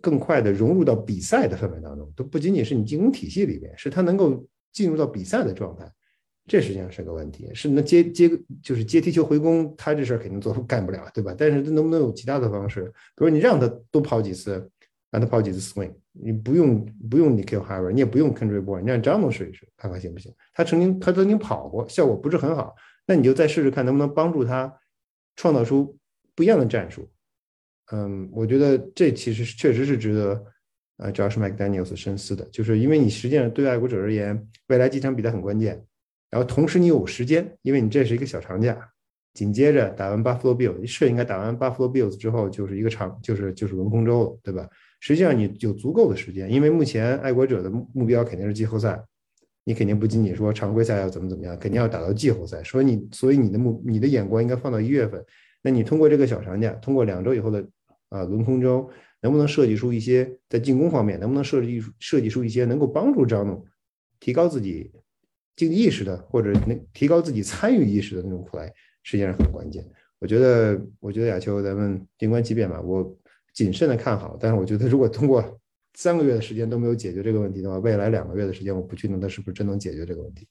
更快的融入到比赛的氛围当中？都不仅仅是你进攻体系里面，是他能够进入到比赛的状态，这实际上是个问题。是那接接就是接踢球回攻，他这事儿肯定做干不了，对吧？但是他能不能有其他的方式？比如你让他多跑几次，让他跑几次 swing，你不用不用你 kill Harvey，你也不用 Kendrick Bourne，你让张东试一试，看看行不行？他曾经他曾经跑过，效果不是很好，那你就再试试看能不能帮助他创造出不一样的战术。嗯，我觉得这其实确实是值得。呃，Josh McDaniels 深思的，就是因为你实际上对爱国者而言，未来几场比赛很关键，然后同时你有时间，因为你这是一个小长假，紧接着打完 Buffalo Bills，是应该打完 Buffalo Bills 之后就是一个长，就是就是轮空周了，对吧？实际上你有足够的时间，因为目前爱国者的目标肯定是季后赛，你肯定不仅仅说常规赛要怎么怎么样，肯定要打到季后赛，所以你所以你的目你的眼光应该放到一月份，那你通过这个小长假，通过两周以后的啊轮空周。能不能设计出一些在进攻方面，能不能设计设计出一些能够帮助张总提高自己竞技意识的，或者能提高自己参与意识的那种 play，实际上很关键。我觉得，我觉得亚秋，咱们静观其变吧。我谨慎的看好，但是我觉得如果通过三个月的时间都没有解决这个问题的话，未来两个月的时间，我不确定他是不是真能解决这个问题。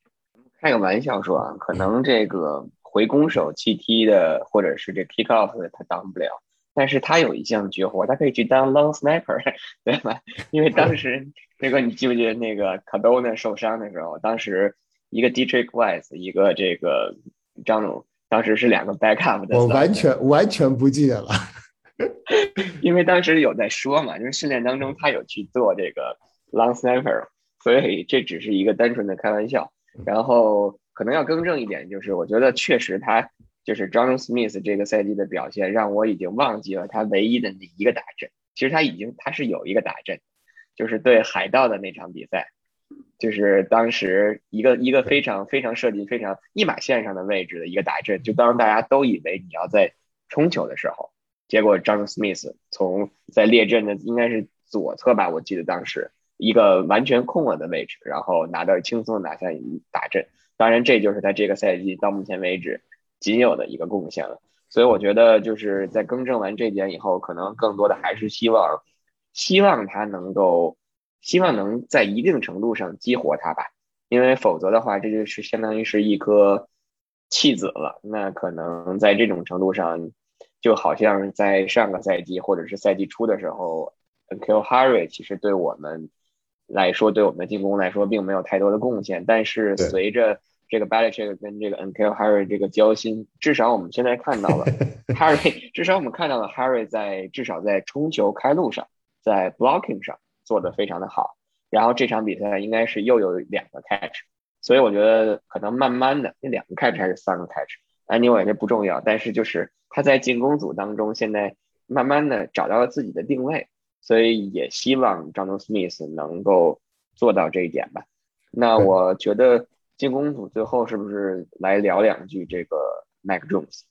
开个玩笑说啊，可能这个回攻手弃踢的，或者是这 kick off 的，他当不了。但是他有一项绝活，他可以去当 long sniper，对吧？因为当时 那个你记不记得那个 Cardona 受伤的时候，当时一个 Dietrich Weiss，一个这个张总，当时是两个 backup 的。我完全完全不记得了，因为当时有在说嘛，就是训练当中他有去做这个 long sniper，所以这只是一个单纯的开玩笑。然后可能要更正一点，就是我觉得确实他。就是 John Smith 这个赛季的表现，让我已经忘记了他唯一的那一个打阵。其实他已经他是有一个打阵，就是对海盗的那场比赛，就是当时一个一个非常非常设计非常一码线上的位置的一个打阵。就当大家都以为你要在冲球的时候，结果 John Smith 从在列阵的应该是左侧吧，我记得当时一个完全空了的位置，然后拿到轻松拿下一打阵。当然，这就是他这个赛季到目前为止。仅有的一个贡献了，所以我觉得就是在更正完这点以后，可能更多的还是希望，希望他能够，希望能在一定程度上激活他吧，因为否则的话，这就是相当于是一颗弃子了。那可能在这种程度上，就好像在上个赛季或者是赛季初的时候，Kill Harry 其实对我们来说，对我们的进攻来说，并没有太多的贡献，但是随着这个 Belichick 跟这个 N.K. Harry 这个交心，至少我们现在看到了 Harry，至少我们看到了 Harry 在至少在冲球开路上，在 blocking 上做的非常的好。然后这场比赛应该是又有两个 catch，所以我觉得可能慢慢的那两个 catch 还是三个 catch，anyway 这不重要，但是就是他在进攻组当中现在慢慢的找到了自己的定位，所以也希望 John Smith 能够做到这一点吧。那我觉得。进攻组最后是不是来聊两句这个 Mac Jones？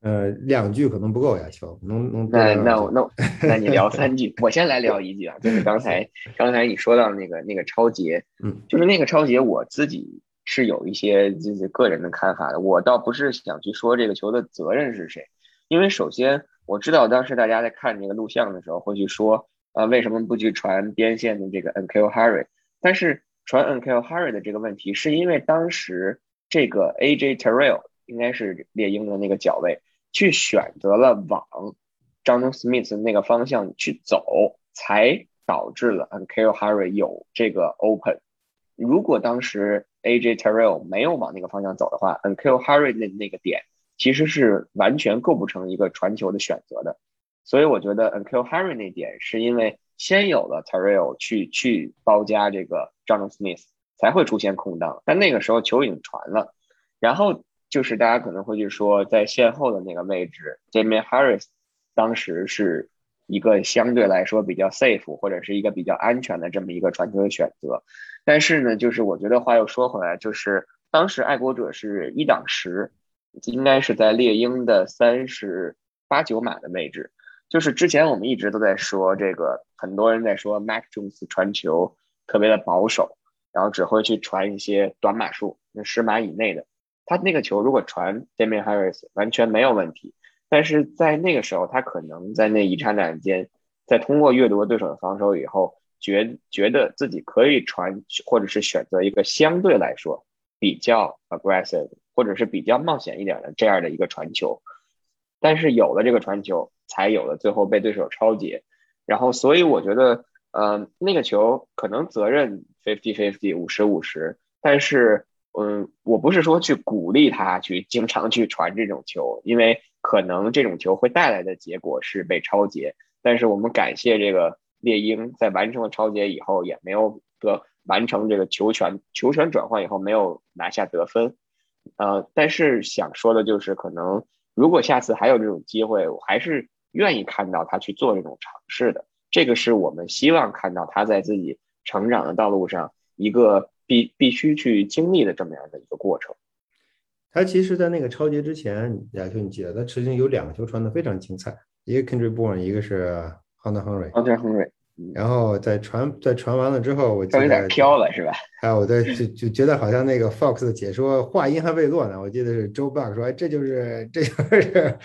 呃，两句可能不够呀，乔，能能那那我那那你聊三句，我先来聊一句啊，就是刚才 刚才你说到那个那个超杰，嗯，就是那个超杰，我自己是有一些就是个人的看法的，我倒不是想去说这个球的责任是谁，因为首先我知道当时大家在看这个录像的时候会去说，呃，为什么不去传边线的这个 N K Harry，但是。传 N K Harry 的这个问题，是因为当时这个 A J Terrell 应该是猎鹰的那个角位，去选择了往 John Smith 那个方向去走，才导致了 N K Harry 有这个 open。如果当时 A J Terrell 没有往那个方向走的话，N K Harry 的那个点其实是完全构不成一个传球的选择的。所以我觉得 N K Harry 那点是因为。先有了 Terrell 去去包夹这个 John Smith，才会出现空档。但那个时候球已经传了，然后就是大家可能会去说，在线后的那个位置，Jamie Harris 当时是一个相对来说比较 safe 或者是一个比较安全的这么一个传球的选择。但是呢，就是我觉得话又说回来，就是当时爱国者是一档十，应该是在猎鹰的三十八九码的位置。就是之前我们一直都在说这个，很多人在说 Mac Jones 传球特别的保守，然后只会去传一些短码数，那十码以内的。他那个球如果传 Damian Harris 完全没有问题，但是在那个时候，他可能在那一刹那间，在通过阅读对手的防守以后，觉觉得自己可以传，或者是选择一个相对来说比较 aggressive，或者是比较冒险一点的这样的一个传球。但是有了这个传球，才有了最后被对手抄截。然后，所以我觉得，呃，那个球可能责任 fifty fifty 五十五十，但是，嗯，我不是说去鼓励他去经常去传这种球，因为可能这种球会带来的结果是被超截。但是我们感谢这个猎鹰在完成了超截以后，也没有得完成这个球权球权转换以后没有拿下得分。呃，但是想说的就是，可能如果下次还有这种机会，我还是。愿意看到他去做这种尝试的，这个是我们希望看到他在自己成长的道路上一个必必须去经历的这么样的一个过程。他其实，在那个超级之前，亚秋你记得，他曾经有两个球传的非常精彩，一个 Kendrick Bourne，一个是 Hunter Henry。Hunter Henry。然后在传在传完了之后，我有点飘了是吧？还有我在就就觉得好像那个 Fox 的解说话音还未落呢。我记得是 Joe Buck 说：“哎，这就是这就是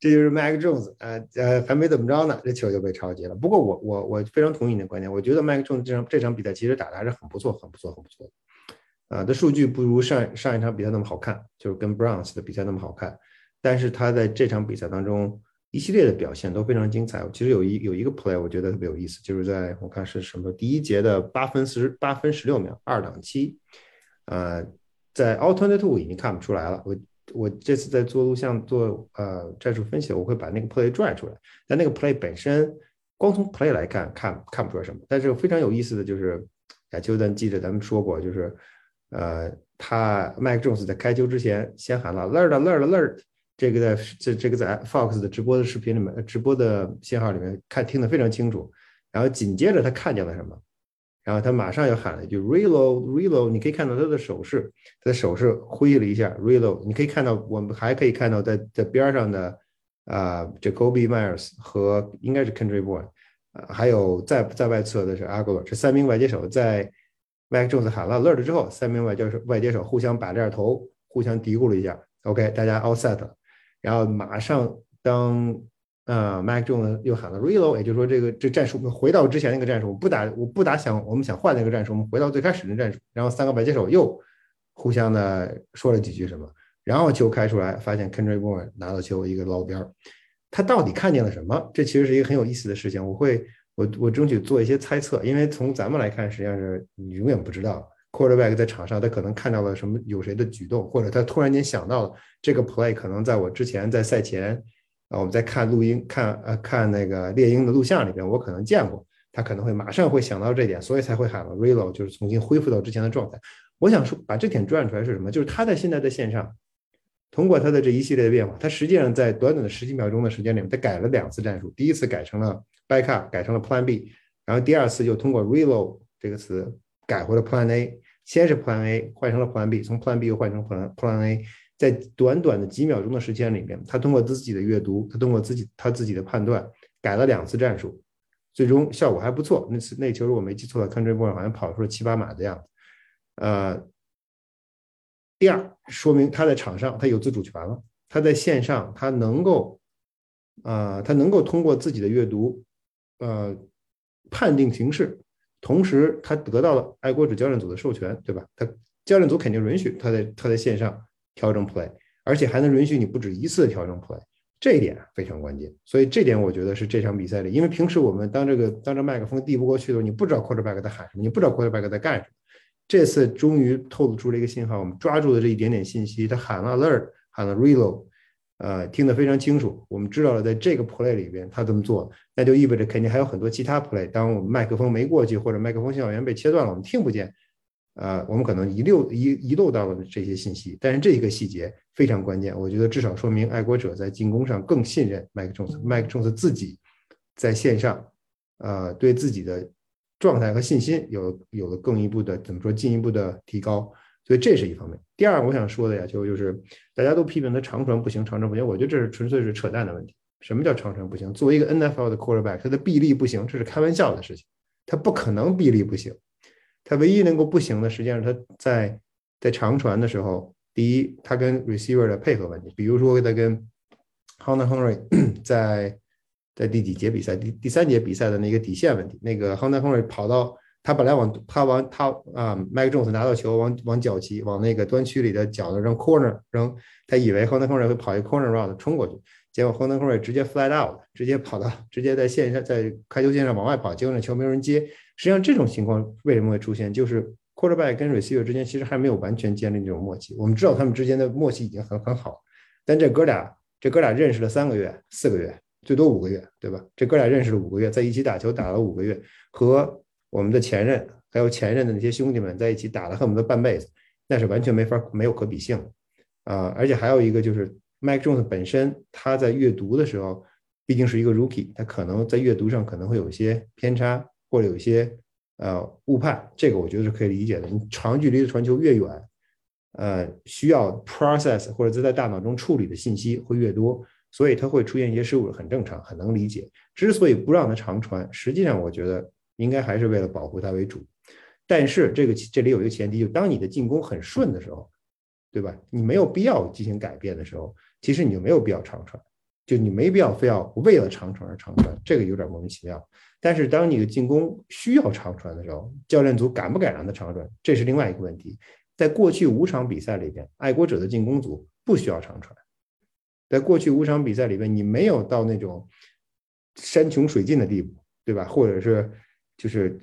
这就是 Mac Jones，呃呃，还没怎么着呢，这球就被超级了。”不过我我我非常同意你的观点，我觉得 Mac Jones 这场这场比赛其实打的还是很不错，很不错，很不错的。啊，的数据不如上上一场比赛那么好看，就是跟 Browns 的比赛那么好看，但是他在这场比赛当中。一系列的表现都非常精彩。其实有一有一个 play 我觉得特别有意思，就是在我看是什么第一节的八分四十八分十六秒二档七，呃，在 alternate two 已经看不出来了。我我这次在做录像做呃战术分析，我会把那个 play 拽出来。但那个 play 本身光从 play 来看看看不出来什么。但是非常有意思的就是，亚秋咱记得咱们说过，就是呃他 Mike Jones 在开球之前先喊了 alert alert alert。这个在这这个在 Fox 的直播的视频里面，直播的信号里面看听得非常清楚。然后紧接着他看见了什么？然后他马上又喊了一句 “reload reload”。你可以看到他的手势，他的手势挥了一下 “reload”。你可以看到，我们还可以看到在在边上的啊，Jacoby Myers 和应该是 Country Boy，还有在在外侧的是 aglar 这三名外接手在 Mike Jones 喊了 “alert” 之后，三名外接手外接手互相把这头，互相嘀咕了一下。OK，大家 all set。然后马上，当呃 Mac Jones 又喊了 reload，也就是说这个这战术回到之前那个战术，我不打我不打想我们想换那个战术，我们回到最开始的战术。然后三个白接手又互相的说了几句什么，然后球开出来，发现 Kendrick Bourne 拿到球一个捞边儿，他到底看见了什么？这其实是一个很有意思的事情。我会我我争取做一些猜测，因为从咱们来看，实际上是你永远不知道。Quarterback 在场上，他可能看到了什么？有谁的举动，或者他突然间想到了这个 play，可能在我之前在赛前啊，我们在看录音、看呃看那个猎鹰的录像里边，我可能见过，他可能会马上会想到这点，所以才会喊了 reload，就是重新恢复到之前的状态。我想说，把这点转出来是什么？就是他在现在在线上，通过他的这一系列的变化，他实际上在短短的十几秒钟的时间里面，他改了两次战术，第一次改成了 backup，改成了 Plan B，然后第二次又通过 reload 这个词改回了 Plan A。先是 Plan A 换成了 Plan B，从 Plan B 又换成 Plan Plan A，在短短的几秒钟的时间里面，他通过自己的阅读，他通过自己他自己的判断，改了两次战术，最终效果还不错。那次那球如果没记错的 c o u n t r y b o y 好像跑出了七八码的样子。呃，第二，说明他在场上他有自主权了，他在线上他能够，啊，他能够通过自己的阅读，呃，判定形势。同时，他得到了爱国者教练组的授权，对吧？他教练组肯定允许他在他在线上调整 play，而且还能允许你不止一次调整 play，这一点非常关键。所以这点我觉得是这场比赛里，因为平时我们当这个当这麦克风递不过去的时候，你不知道 quarterback 在喊什么，你不知道 quarterback 在干什么。这次终于透露出了一个信号，我们抓住了这一点点信息，他喊了 alert，喊了 reload。呃，听得非常清楚。我们知道了，在这个 play 里边，他这么做，那就意味着肯定还有很多其他 play。当我们麦克风没过去，或者麦克风信号源被切断了，我们听不见。呃，我们可能遗漏遗遗漏到了这些信息。但是这一个细节非常关键，我觉得至少说明爱国者在进攻上更信任麦克琼斯。麦克琼斯自己在线上，呃，对自己的状态和信心有有了更一步的怎么说进一步的提高。所以这是一方面。第二，我想说的呀，就就是大家都批评他长传不行，长传不行。我觉得这是纯粹是扯淡的问题。什么叫长传不行？作为一个 NFL 的 quarterback，他的臂力不行，这是开玩笑的事情。他不可能臂力不行。他唯一能够不行的，实际上他在在长传的时候，第一，他跟 receiver 的配合问题。比如说他跟 Hunter Henry 在在第几节比赛，第第三节比赛的那个底线问题，那个亨德亨瑞跑到他本来往他往他啊麦克琼斯拿到球往往角旗往那个端区里的角度扔 corner 扔，他以为亨德亨瑞会跑一 corner round 冲过去，结果亨德亨瑞直接 flat out，直接跑到直接在线上在开球线上往外跑，结果那球没有人接。实际上这种情况为什么会出现？就是 quarterback 跟 receiver 之间其实还没有完全建立这种默契。我们知道他们之间的默契已经很很好，但这哥俩这哥俩认识了三个月、四个月。最多五个月，对吧？这哥俩认识了五个月，在一起打球打了五个月，和我们的前任还有前任的那些兄弟们在一起打了恨不得半辈子，那是完全没法没有可比性啊！而且还有一个就是 Mike Jones 本身他在阅读的时候，毕竟是一个 rookie，他可能在阅读上可能会有一些偏差或者有一些呃误判，这个我觉得是可以理解的。你长距离的传球越远，呃，需要 process 或者在大脑中处理的信息会越多。所以他会出现一些失误，很正常，很能理解。之所以不让他长传，实际上我觉得应该还是为了保护他为主。但是这个这里有一个前提，就当你的进攻很顺的时候，对吧？你没有必要进行改变的时候，其实你就没有必要长传，就你没必要非要为了长传而长传，这个有点莫名其妙。但是当你的进攻需要长传的时候，教练组敢不敢让他长传，这是另外一个问题。在过去五场比赛里边，爱国者的进攻组不需要长传。在过去五场比赛里面，你没有到那种山穷水尽的地步，对吧？或者是就是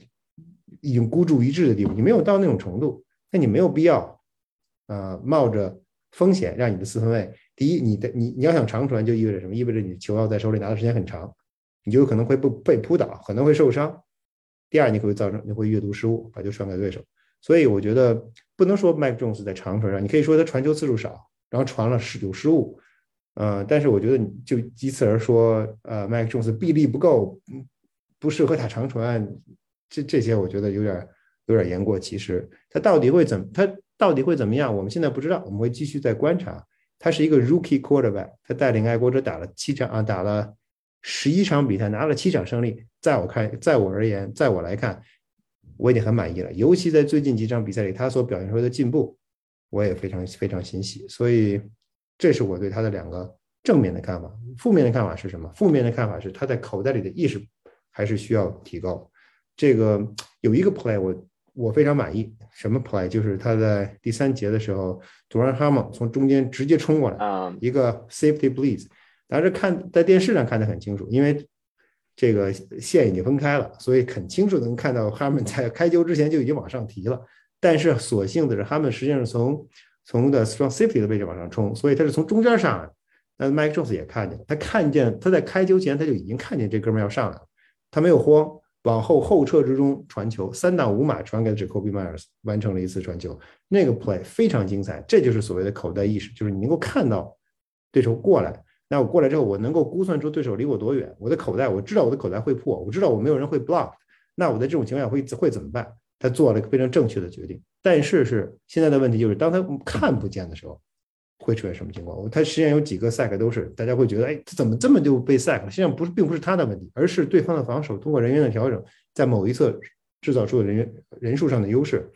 已经孤注一掷的地步，你没有到那种程度，那你没有必要，呃，冒着风险让你的四分卫，第一，你的你你要想长传，就意味着什么？意味着你球要在手里拿的时间很长，你就有可能会被被扑倒，可能会受伤。第二，你会造成你会阅读失误，把球传给对手。所以我觉得不能说 Mike Jones 在长传上，你可以说他传球次数少，然后传了失有失误。呃，但是我觉得你就以此而说，呃，麦克琼斯臂力不够，不适合打长传，这这些我觉得有点有点言过其实。他到底会怎他到底会怎么样？我们现在不知道，我们会继续再观察。他是一个 rookie quarterback，他带领爱国者打了七场啊，打了十一场比赛，拿了七场胜利。在我看，在我而言，在我来看，我已经很满意了。尤其在最近几场比赛里，他所表现出来的进步，我也非常非常欣喜。所以。这是我对他的两个正面的看法，负面的看法是什么？负面的看法是他在口袋里的意识还是需要提高。这个有一个 play 我我非常满意，什么 play？就是他在第三节的时候，杜兰哈姆从中间直接冲过来，一个 safety。当时看在电视上看得很清楚，因为这个线已经分开了，所以很清楚能看到哈们在开球之前就已经往上提了。但是所幸的是，他们实际上从从的 strong safety 的位置往上冲，所以他是从中间上来。那 Mike Jones 也看见，他看见他在开球前他就已经看见这哥们要上来了，他没有慌，往后后撤之中传球，三档五码传给了 Jacoby Myers，完成了一次传球。那个 play 非常精彩，这就是所谓的口袋意识，就是你能够看到对手过来，那我过来之后，我能够估算出对手离我多远，我的口袋我知道我的口袋会破，我知道我没有人会 block，那我在这种情况下会会怎么办？他做了一个非常正确的决定。但是是现在的问题就是，当他看不见的时候，会出现什么情况？他实际上有几个 sack 都是大家会觉得，哎，他怎么这么就被 sack 了？实际上不是，并不是他的问题，而是对方的防守通过人员的调整，在某一侧制造出了人员人数上的优势。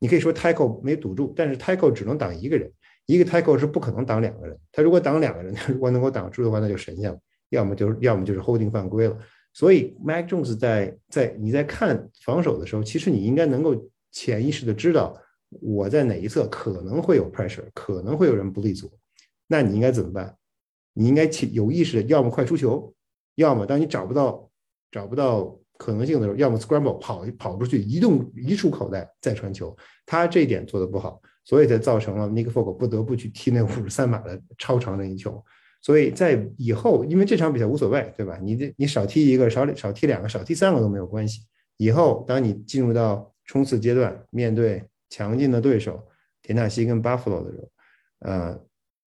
你可以说 tackle 没堵住，但是 tackle 只能挡一个人，一个 tackle 是不可能挡两个人。他如果挡两个人，他 如果能够挡住的话，那就神仙了。要么就是要么就是 holding 犯规了。所以 Mac Jones 在在你在看防守的时候，其实你应该能够。潜意识的知道我在哪一侧可能会有 pressure，可能会有人不利索，那你应该怎么办？你应该有意识的，要么快出球，要么当你找不到找不到可能性的时候，要么 scramble 跑跑出去，移动移出口袋再传球。他这一点做的不好，所以才造成了 Nick Folk 不得不去踢那五十三码的超长任意球。所以在以后，因为这场比赛无所谓，对吧？你这你少踢一个，少少踢两个，少踢三个都没有关系。以后当你进入到冲刺阶段，面对强劲的对手，田纳西跟 Buffalo 的时候，呃，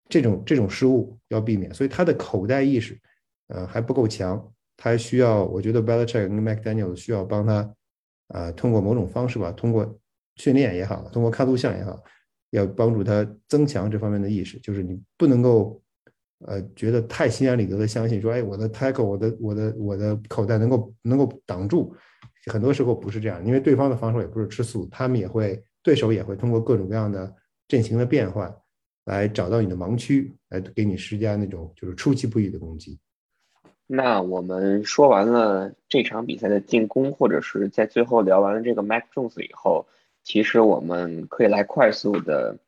这种这种失误要避免。所以他的口袋意识，呃，还不够强，他需要，我觉得 Belichick 跟 McDaniel 需要帮他，啊，通过某种方式吧，通过训练也好，通过看录像也好，要帮助他增强这方面的意识。就是你不能够，呃，觉得太心安理得的相信说，哎，我的 tackle，我的我的我的口袋能够能够挡住。很多时候不是这样，因为对方的防守也不是吃素，他们也会对手也会通过各种各样的阵型的变换来找到你的盲区，来给你施加那种就是出其不意的攻击。那我们说完了这场比赛的进攻，或者是在最后聊完了这个 Mac Jones 以后，其实我们可以来快速的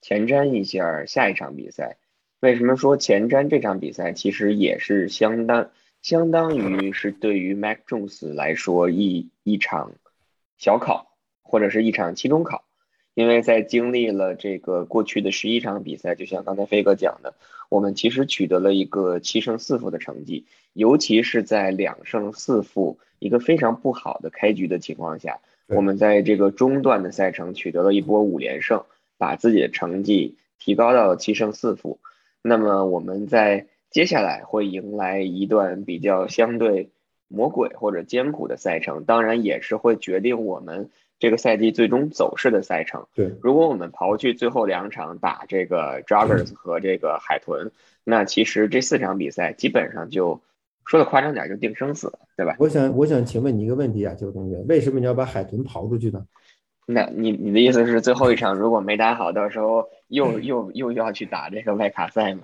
前瞻一下下一场比赛。为什么说前瞻这场比赛？其实也是相当相当于是对于 Mac Jones 来说一一场小考，或者是一场期中考。因为在经历了这个过去的十一场比赛，就像刚才飞哥讲的，我们其实取得了一个七胜四负的成绩，尤其是在两胜四负一个非常不好的开局的情况下，我们在这个中段的赛程取得了一波五连胜，把自己的成绩提高到了七胜四负。那么我们在接下来会迎来一段比较相对魔鬼或者艰苦的赛程，当然也是会决定我们。这个赛季最终走势的赛程，对，如果我们刨去最后两场打这个 Joggers 和这个海豚，那其实这四场比赛基本上就说的夸张点就定生死了，对吧？我想，我想请问你一个问题啊，邱同学，为什么你要把海豚刨出去呢？那你你的意思是最后一场如果没打好，到时候又又又要去打这个外卡赛吗？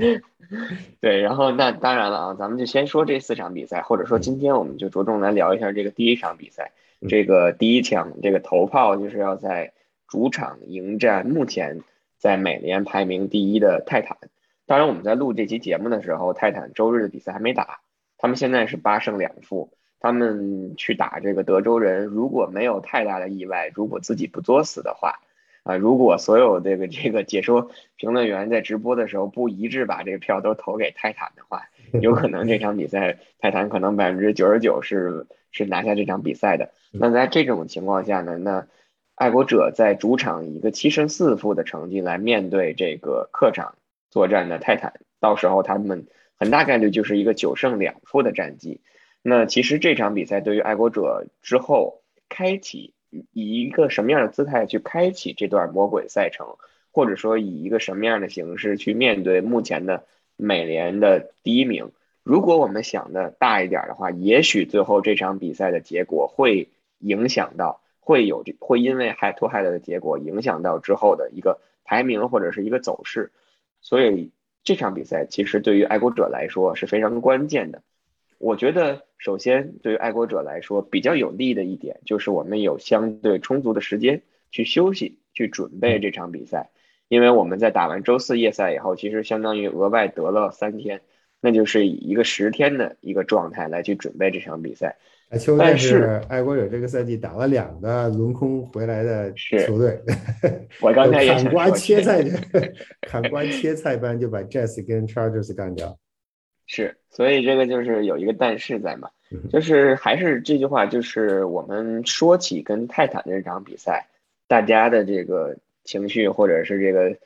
对，然后那当然了啊，咱们就先说这四场比赛，或者说今天我们就着重来聊一下这个第一场比赛。这个第一枪，这个头炮就是要在主场迎战目前在美联排名第一的泰坦。当然，我们在录这期节目的时候，泰坦周日的比赛还没打，他们现在是八胜两负。他们去打这个德州人，如果没有太大的意外，如果自己不作死的话，啊，如果所有这个这个解说评论员在直播的时候不一致把这个票都投给泰坦的话，有可能这场比赛泰坦可能百分之九十九是。是拿下这场比赛的。那在这种情况下呢？那爱国者在主场以一个七胜四负的成绩来面对这个客场作战的泰坦，到时候他们很大概率就是一个九胜两负的战绩。那其实这场比赛对于爱国者之后开启以一个什么样的姿态去开启这段魔鬼赛程，或者说以一个什么样的形式去面对目前的美联的第一名？如果我们想的大一点的话，也许最后这场比赛的结果会影响到，会有这会因为海托海的结果影响到之后的一个排名或者是一个走势，所以这场比赛其实对于爱国者来说是非常关键的。我觉得首先对于爱国者来说比较有利的一点就是我们有相对充足的时间去休息去准备这场比赛，因为我们在打完周四夜赛以后，其实相当于额外得了三天。那就是以一个十天的一个状态来去准备这场比赛。但是爱国者这个赛季打了两个轮空回来的球队，我刚才 砍瓜切菜，砍瓜切菜般就把 Jazz 跟 Chargers 干掉。是，所以这个就是有一个但是在嘛，就是还是这句话，就是我们说起跟泰坦的这场比赛，大家的这个情绪或者是这个。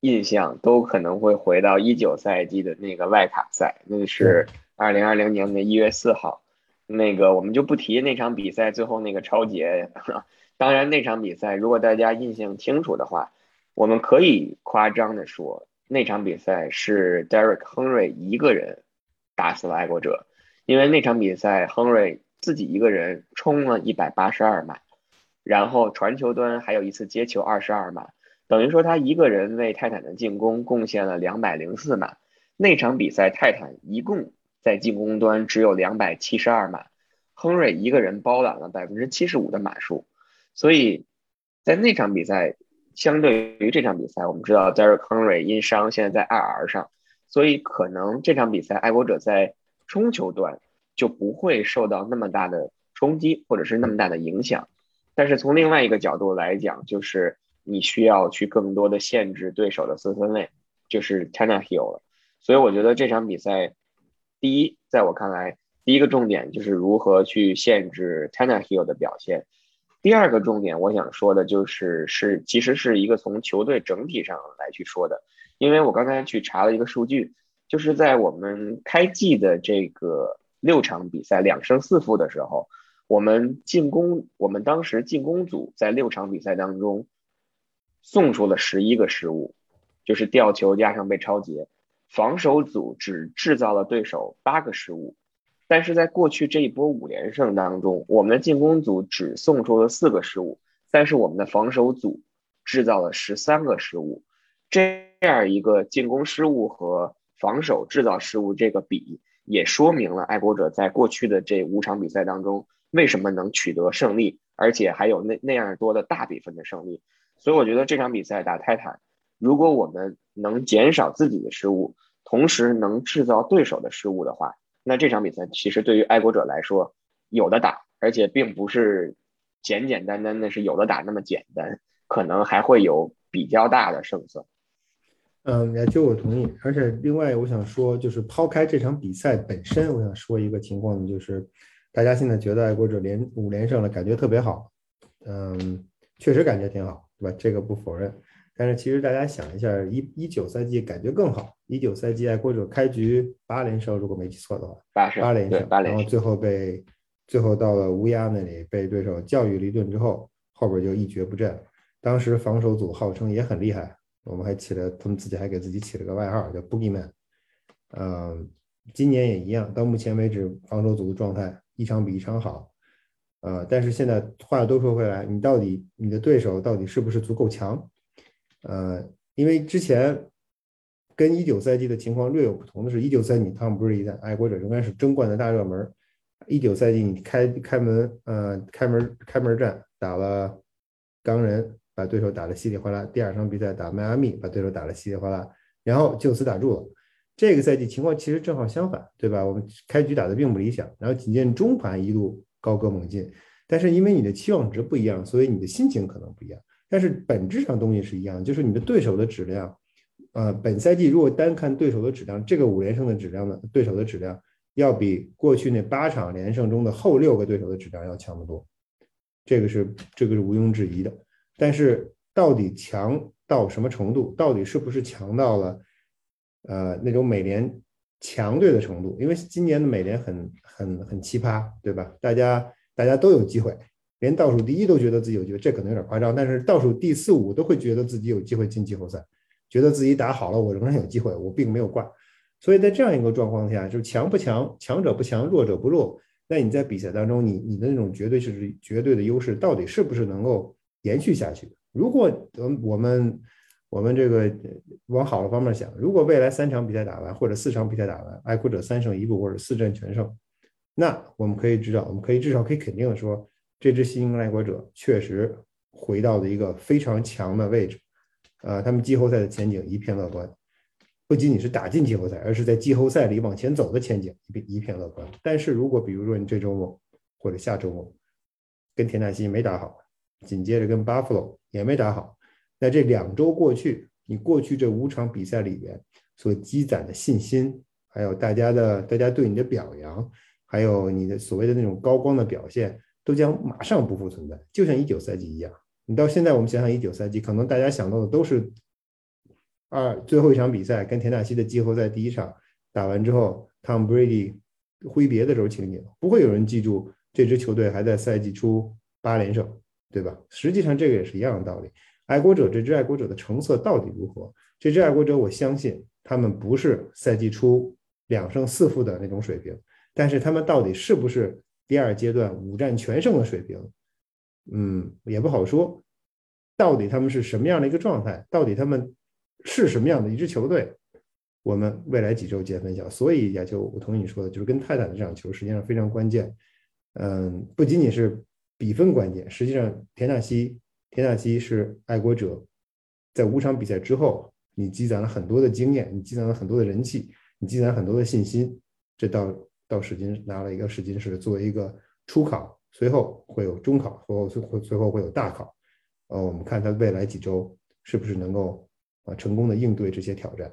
印象都可能会回到一九赛季的那个外卡赛，那是二零二零年的一月四号，那个我们就不提那场比赛最后那个超节。当然那场比赛如果大家印象清楚的话，我们可以夸张的说，那场比赛是 Derek Henry 一个人打死了爱国者，因为那场比赛 Henry 自己一个人冲了一百八十二码，然后传球端还有一次接球二十二码。等于说他一个人为泰坦的进攻贡献了两百零四码。那场比赛泰坦一共在进攻端只有两百七十二码，亨瑞一个人包揽了百分之七十五的码数。所以在那场比赛，相对于这场比赛，我们知道 Derek Henry 因伤现在在 IR 上，所以可能这场比赛爱国者在冲球段就不会受到那么大的冲击或者是那么大的影响。但是从另外一个角度来讲，就是。你需要去更多的限制对手的四分卫，就是 Tannehill 了。所以我觉得这场比赛，第一，在我看来，第一个重点就是如何去限制 Tannehill 的表现。第二个重点，我想说的就是，是其实是一个从球队整体上来去说的。因为我刚才去查了一个数据，就是在我们开季的这个六场比赛两胜四负的时候，我们进攻，我们当时进攻组在六场比赛当中。送出了十一个失误，就是吊球加上被超截。防守组只制造了对手八个失误，但是在过去这一波五连胜当中，我们的进攻组只送出了四个失误，但是我们的防守组制造了十三个失误。这样一个进攻失误和防守制造失误这个比，也说明了爱国者在过去的这五场比赛当中为什么能取得胜利，而且还有那那样多的大比分的胜利。所以我觉得这场比赛打泰坦，如果我们能减少自己的失误，同时能制造对手的失误的话，那这场比赛其实对于爱国者来说有的打，而且并不是简简单单的是有的打那么简单，可能还会有比较大的胜算。嗯，也就我同意。而且另外我想说，就是抛开这场比赛本身，我想说一个情况，就是大家现在觉得爱国者连五连胜了，感觉特别好。嗯，确实感觉挺好，对吧？这个不否认。但是其实大家想一下，一一九赛季感觉更好。一九赛季爱国者开局八连胜，如果没记错的话，八八连胜，然后最后被最后到了乌鸦那里被对手教育了一顿之后，后边就一蹶不振。当时防守组号称也很厉害。我们还起了，他们自己还给自己起了个外号叫 Boogeyman。嗯，今年也一样，到目前为止防守组的状态一场比一场好。呃，但是现在话又都说回来，你到底你的对手到底是不是足够强？呃，因为之前跟一九赛季的情况略有不同的是，一九赛季他们不是一战，爱国者仍然是争冠的大热门。一九赛季你开开门，呃，开门开门战打了钢人。把对手打得稀里哗啦，第二场比赛打迈阿密，把对手打得稀里哗啦，然后就此打住了。这个赛季情况其实正好相反，对吧？我们开局打得并不理想，然后紧接中盘一路高歌猛进，但是因为你的期望值不一样，所以你的心情可能不一样。但是本质上东西是一样，就是你的对手的质量。呃，本赛季如果单看对手的质量，这个五连胜的质量呢，对手的质量要比过去那八场连胜中的后六个对手的质量要强得多，这个是这个是毋庸置疑的。但是到底强到什么程度？到底是不是强到了呃那种美联强队的程度？因为今年的美联很很很奇葩，对吧？大家大家都有机会，连倒数第一都觉得自己有机会，这可能有点夸张。但是倒数第四五都会觉得自己有机会进季后赛，觉得自己打好了，我仍然有机会，我并没有挂。所以在这样一个状况下，就是强不强，强者不强，弱者不弱。那你在比赛当中，你你的那种绝对是绝对的优势，到底是不是能够？延续下去。如果我我们我们这个往好的方面想，如果未来三场比赛打完，或者四场比赛打完，爱国者三胜一负或者四战全胜，那我们可以知道，我们可以至少可以肯定的说，这支新英格兰爱国者确实回到了一个非常强的位置。呃，他们季后赛的前景一片乐观，不仅仅是打进季后赛，而是在季后赛里往前走的前景一片一片乐观。但是如果比如说你这周末或者下周末跟田纳西没打好，紧接着跟 Buffalo 也没打好，那这两周过去，你过去这五场比赛里边所积攒的信心，还有大家的大家对你的表扬，还有你的所谓的那种高光的表现，都将马上不复存在，就像一九赛季一样。你到现在我们想想一九赛季，可能大家想到的都是二最后一场比赛跟田纳西的季后赛第一场打完之后，Tom Brady 挥别的时候情景，不会有人记住这支球队还在赛季初八连胜。对吧？实际上这个也是一样的道理。爱国者这支爱国者的成色到底如何？这支爱国者，我相信他们不是赛季初两胜四负的那种水平，但是他们到底是不是第二阶段五战全胜的水平？嗯，也不好说。到底他们是什么样的一个状态？到底他们是什么样的一支球队？我们未来几周见分晓。所以，也就我同意你说的，就是跟泰坦的这场球实际上非常关键。嗯，不仅仅是。比分关键，实际上田纳西，田纳西是爱国者，在五场比赛之后，你积攒了很多的经验，你积攒了很多的人气，你积攒很多的信心，这到到试金拿了一个试金石作为一个初考，随后会有中考，随后最后随后会有大考，呃，我们看他未来几周是不是能够啊成功的应对这些挑战。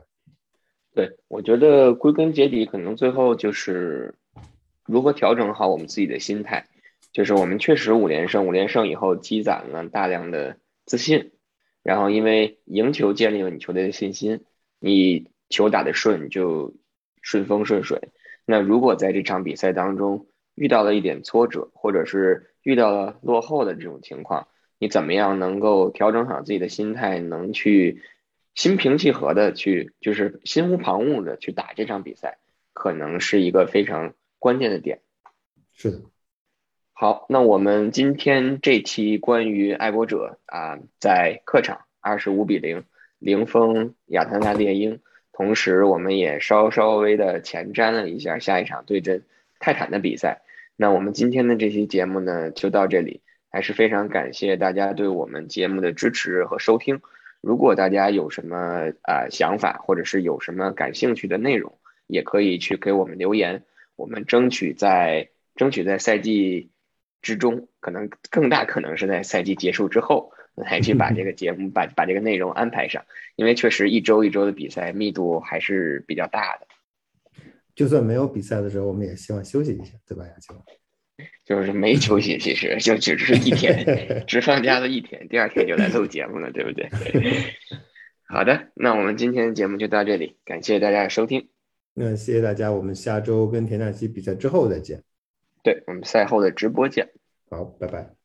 对，我觉得归根结底，可能最后就是如何调整好我们自己的心态。就是我们确实五连胜，五连胜以后积攒了大量的自信，然后因为赢球建立了你球队的信心，你球打得顺就顺风顺水。那如果在这场比赛当中遇到了一点挫折，或者是遇到了落后的这种情况，你怎么样能够调整好自己的心态，能去心平气和的去，就是心无旁骛的去打这场比赛，可能是一个非常关键的点。是的。好，那我们今天这期关于爱国者啊，在客场二十五比零零封亚特兰大猎鹰，同时我们也稍稍微的前瞻了一下下一场对阵泰坦的比赛。那我们今天的这期节目呢，就到这里，还是非常感谢大家对我们节目的支持和收听。如果大家有什么啊想法，或者是有什么感兴趣的内容，也可以去给我们留言，我们争取在争取在赛季之中，可能更大可能是在赛季结束之后，来去把这个节目把把这个内容安排上，因为确实一周一周的比赛密度还是比较大的。就算没有比赛的时候，我们也希望休息一下，对吧，亚秋？就是没休息，其实就只是一天，只放假了一天，第二天就来录节目了，对不对？好的，那我们今天的节目就到这里，感谢大家的收听。那谢谢大家，我们下周跟田纳西比赛之后再见。对我们赛后的直播见。好，拜拜。